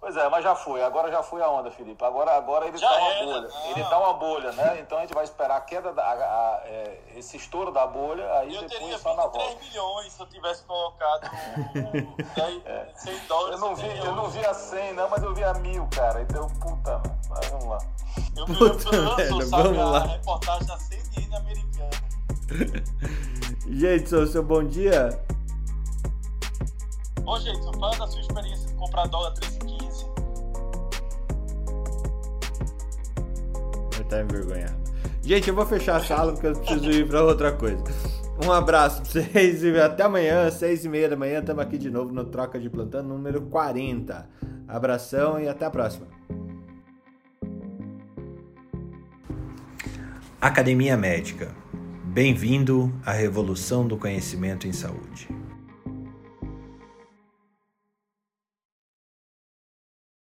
Pois é, mas já foi. Agora já foi a onda, Felipe. Agora, agora ele já tá uma era, bolha. Não. Ele tá uma bolha, né? Então a gente vai esperar a queda da. A, a, é, esse estouro da bolha, aí eu depois teria só na volta. 3 milhões se eu tivesse colocado 10, é. 100 dólares. Eu não, vi, eu não vi a 100, não, mas eu vi a mil, cara. Então, puta, mas vamos lá. Eu me lembro quando lançou, sabe, vamos lá. a reportagem da CNN americana. Gente, seu bom dia. Ô, gente, fala da sua experiência de comprar dólar 3,15. Tá envergonhado. Gente, eu vou fechar a sala porque eu preciso ir para outra coisa. Um abraço pra vocês e até amanhã, seis e meia da manhã, estamos aqui de novo no Troca de Plantão número 40. Abração e até a próxima. Academia Médica. Bem-vindo à revolução do conhecimento em saúde.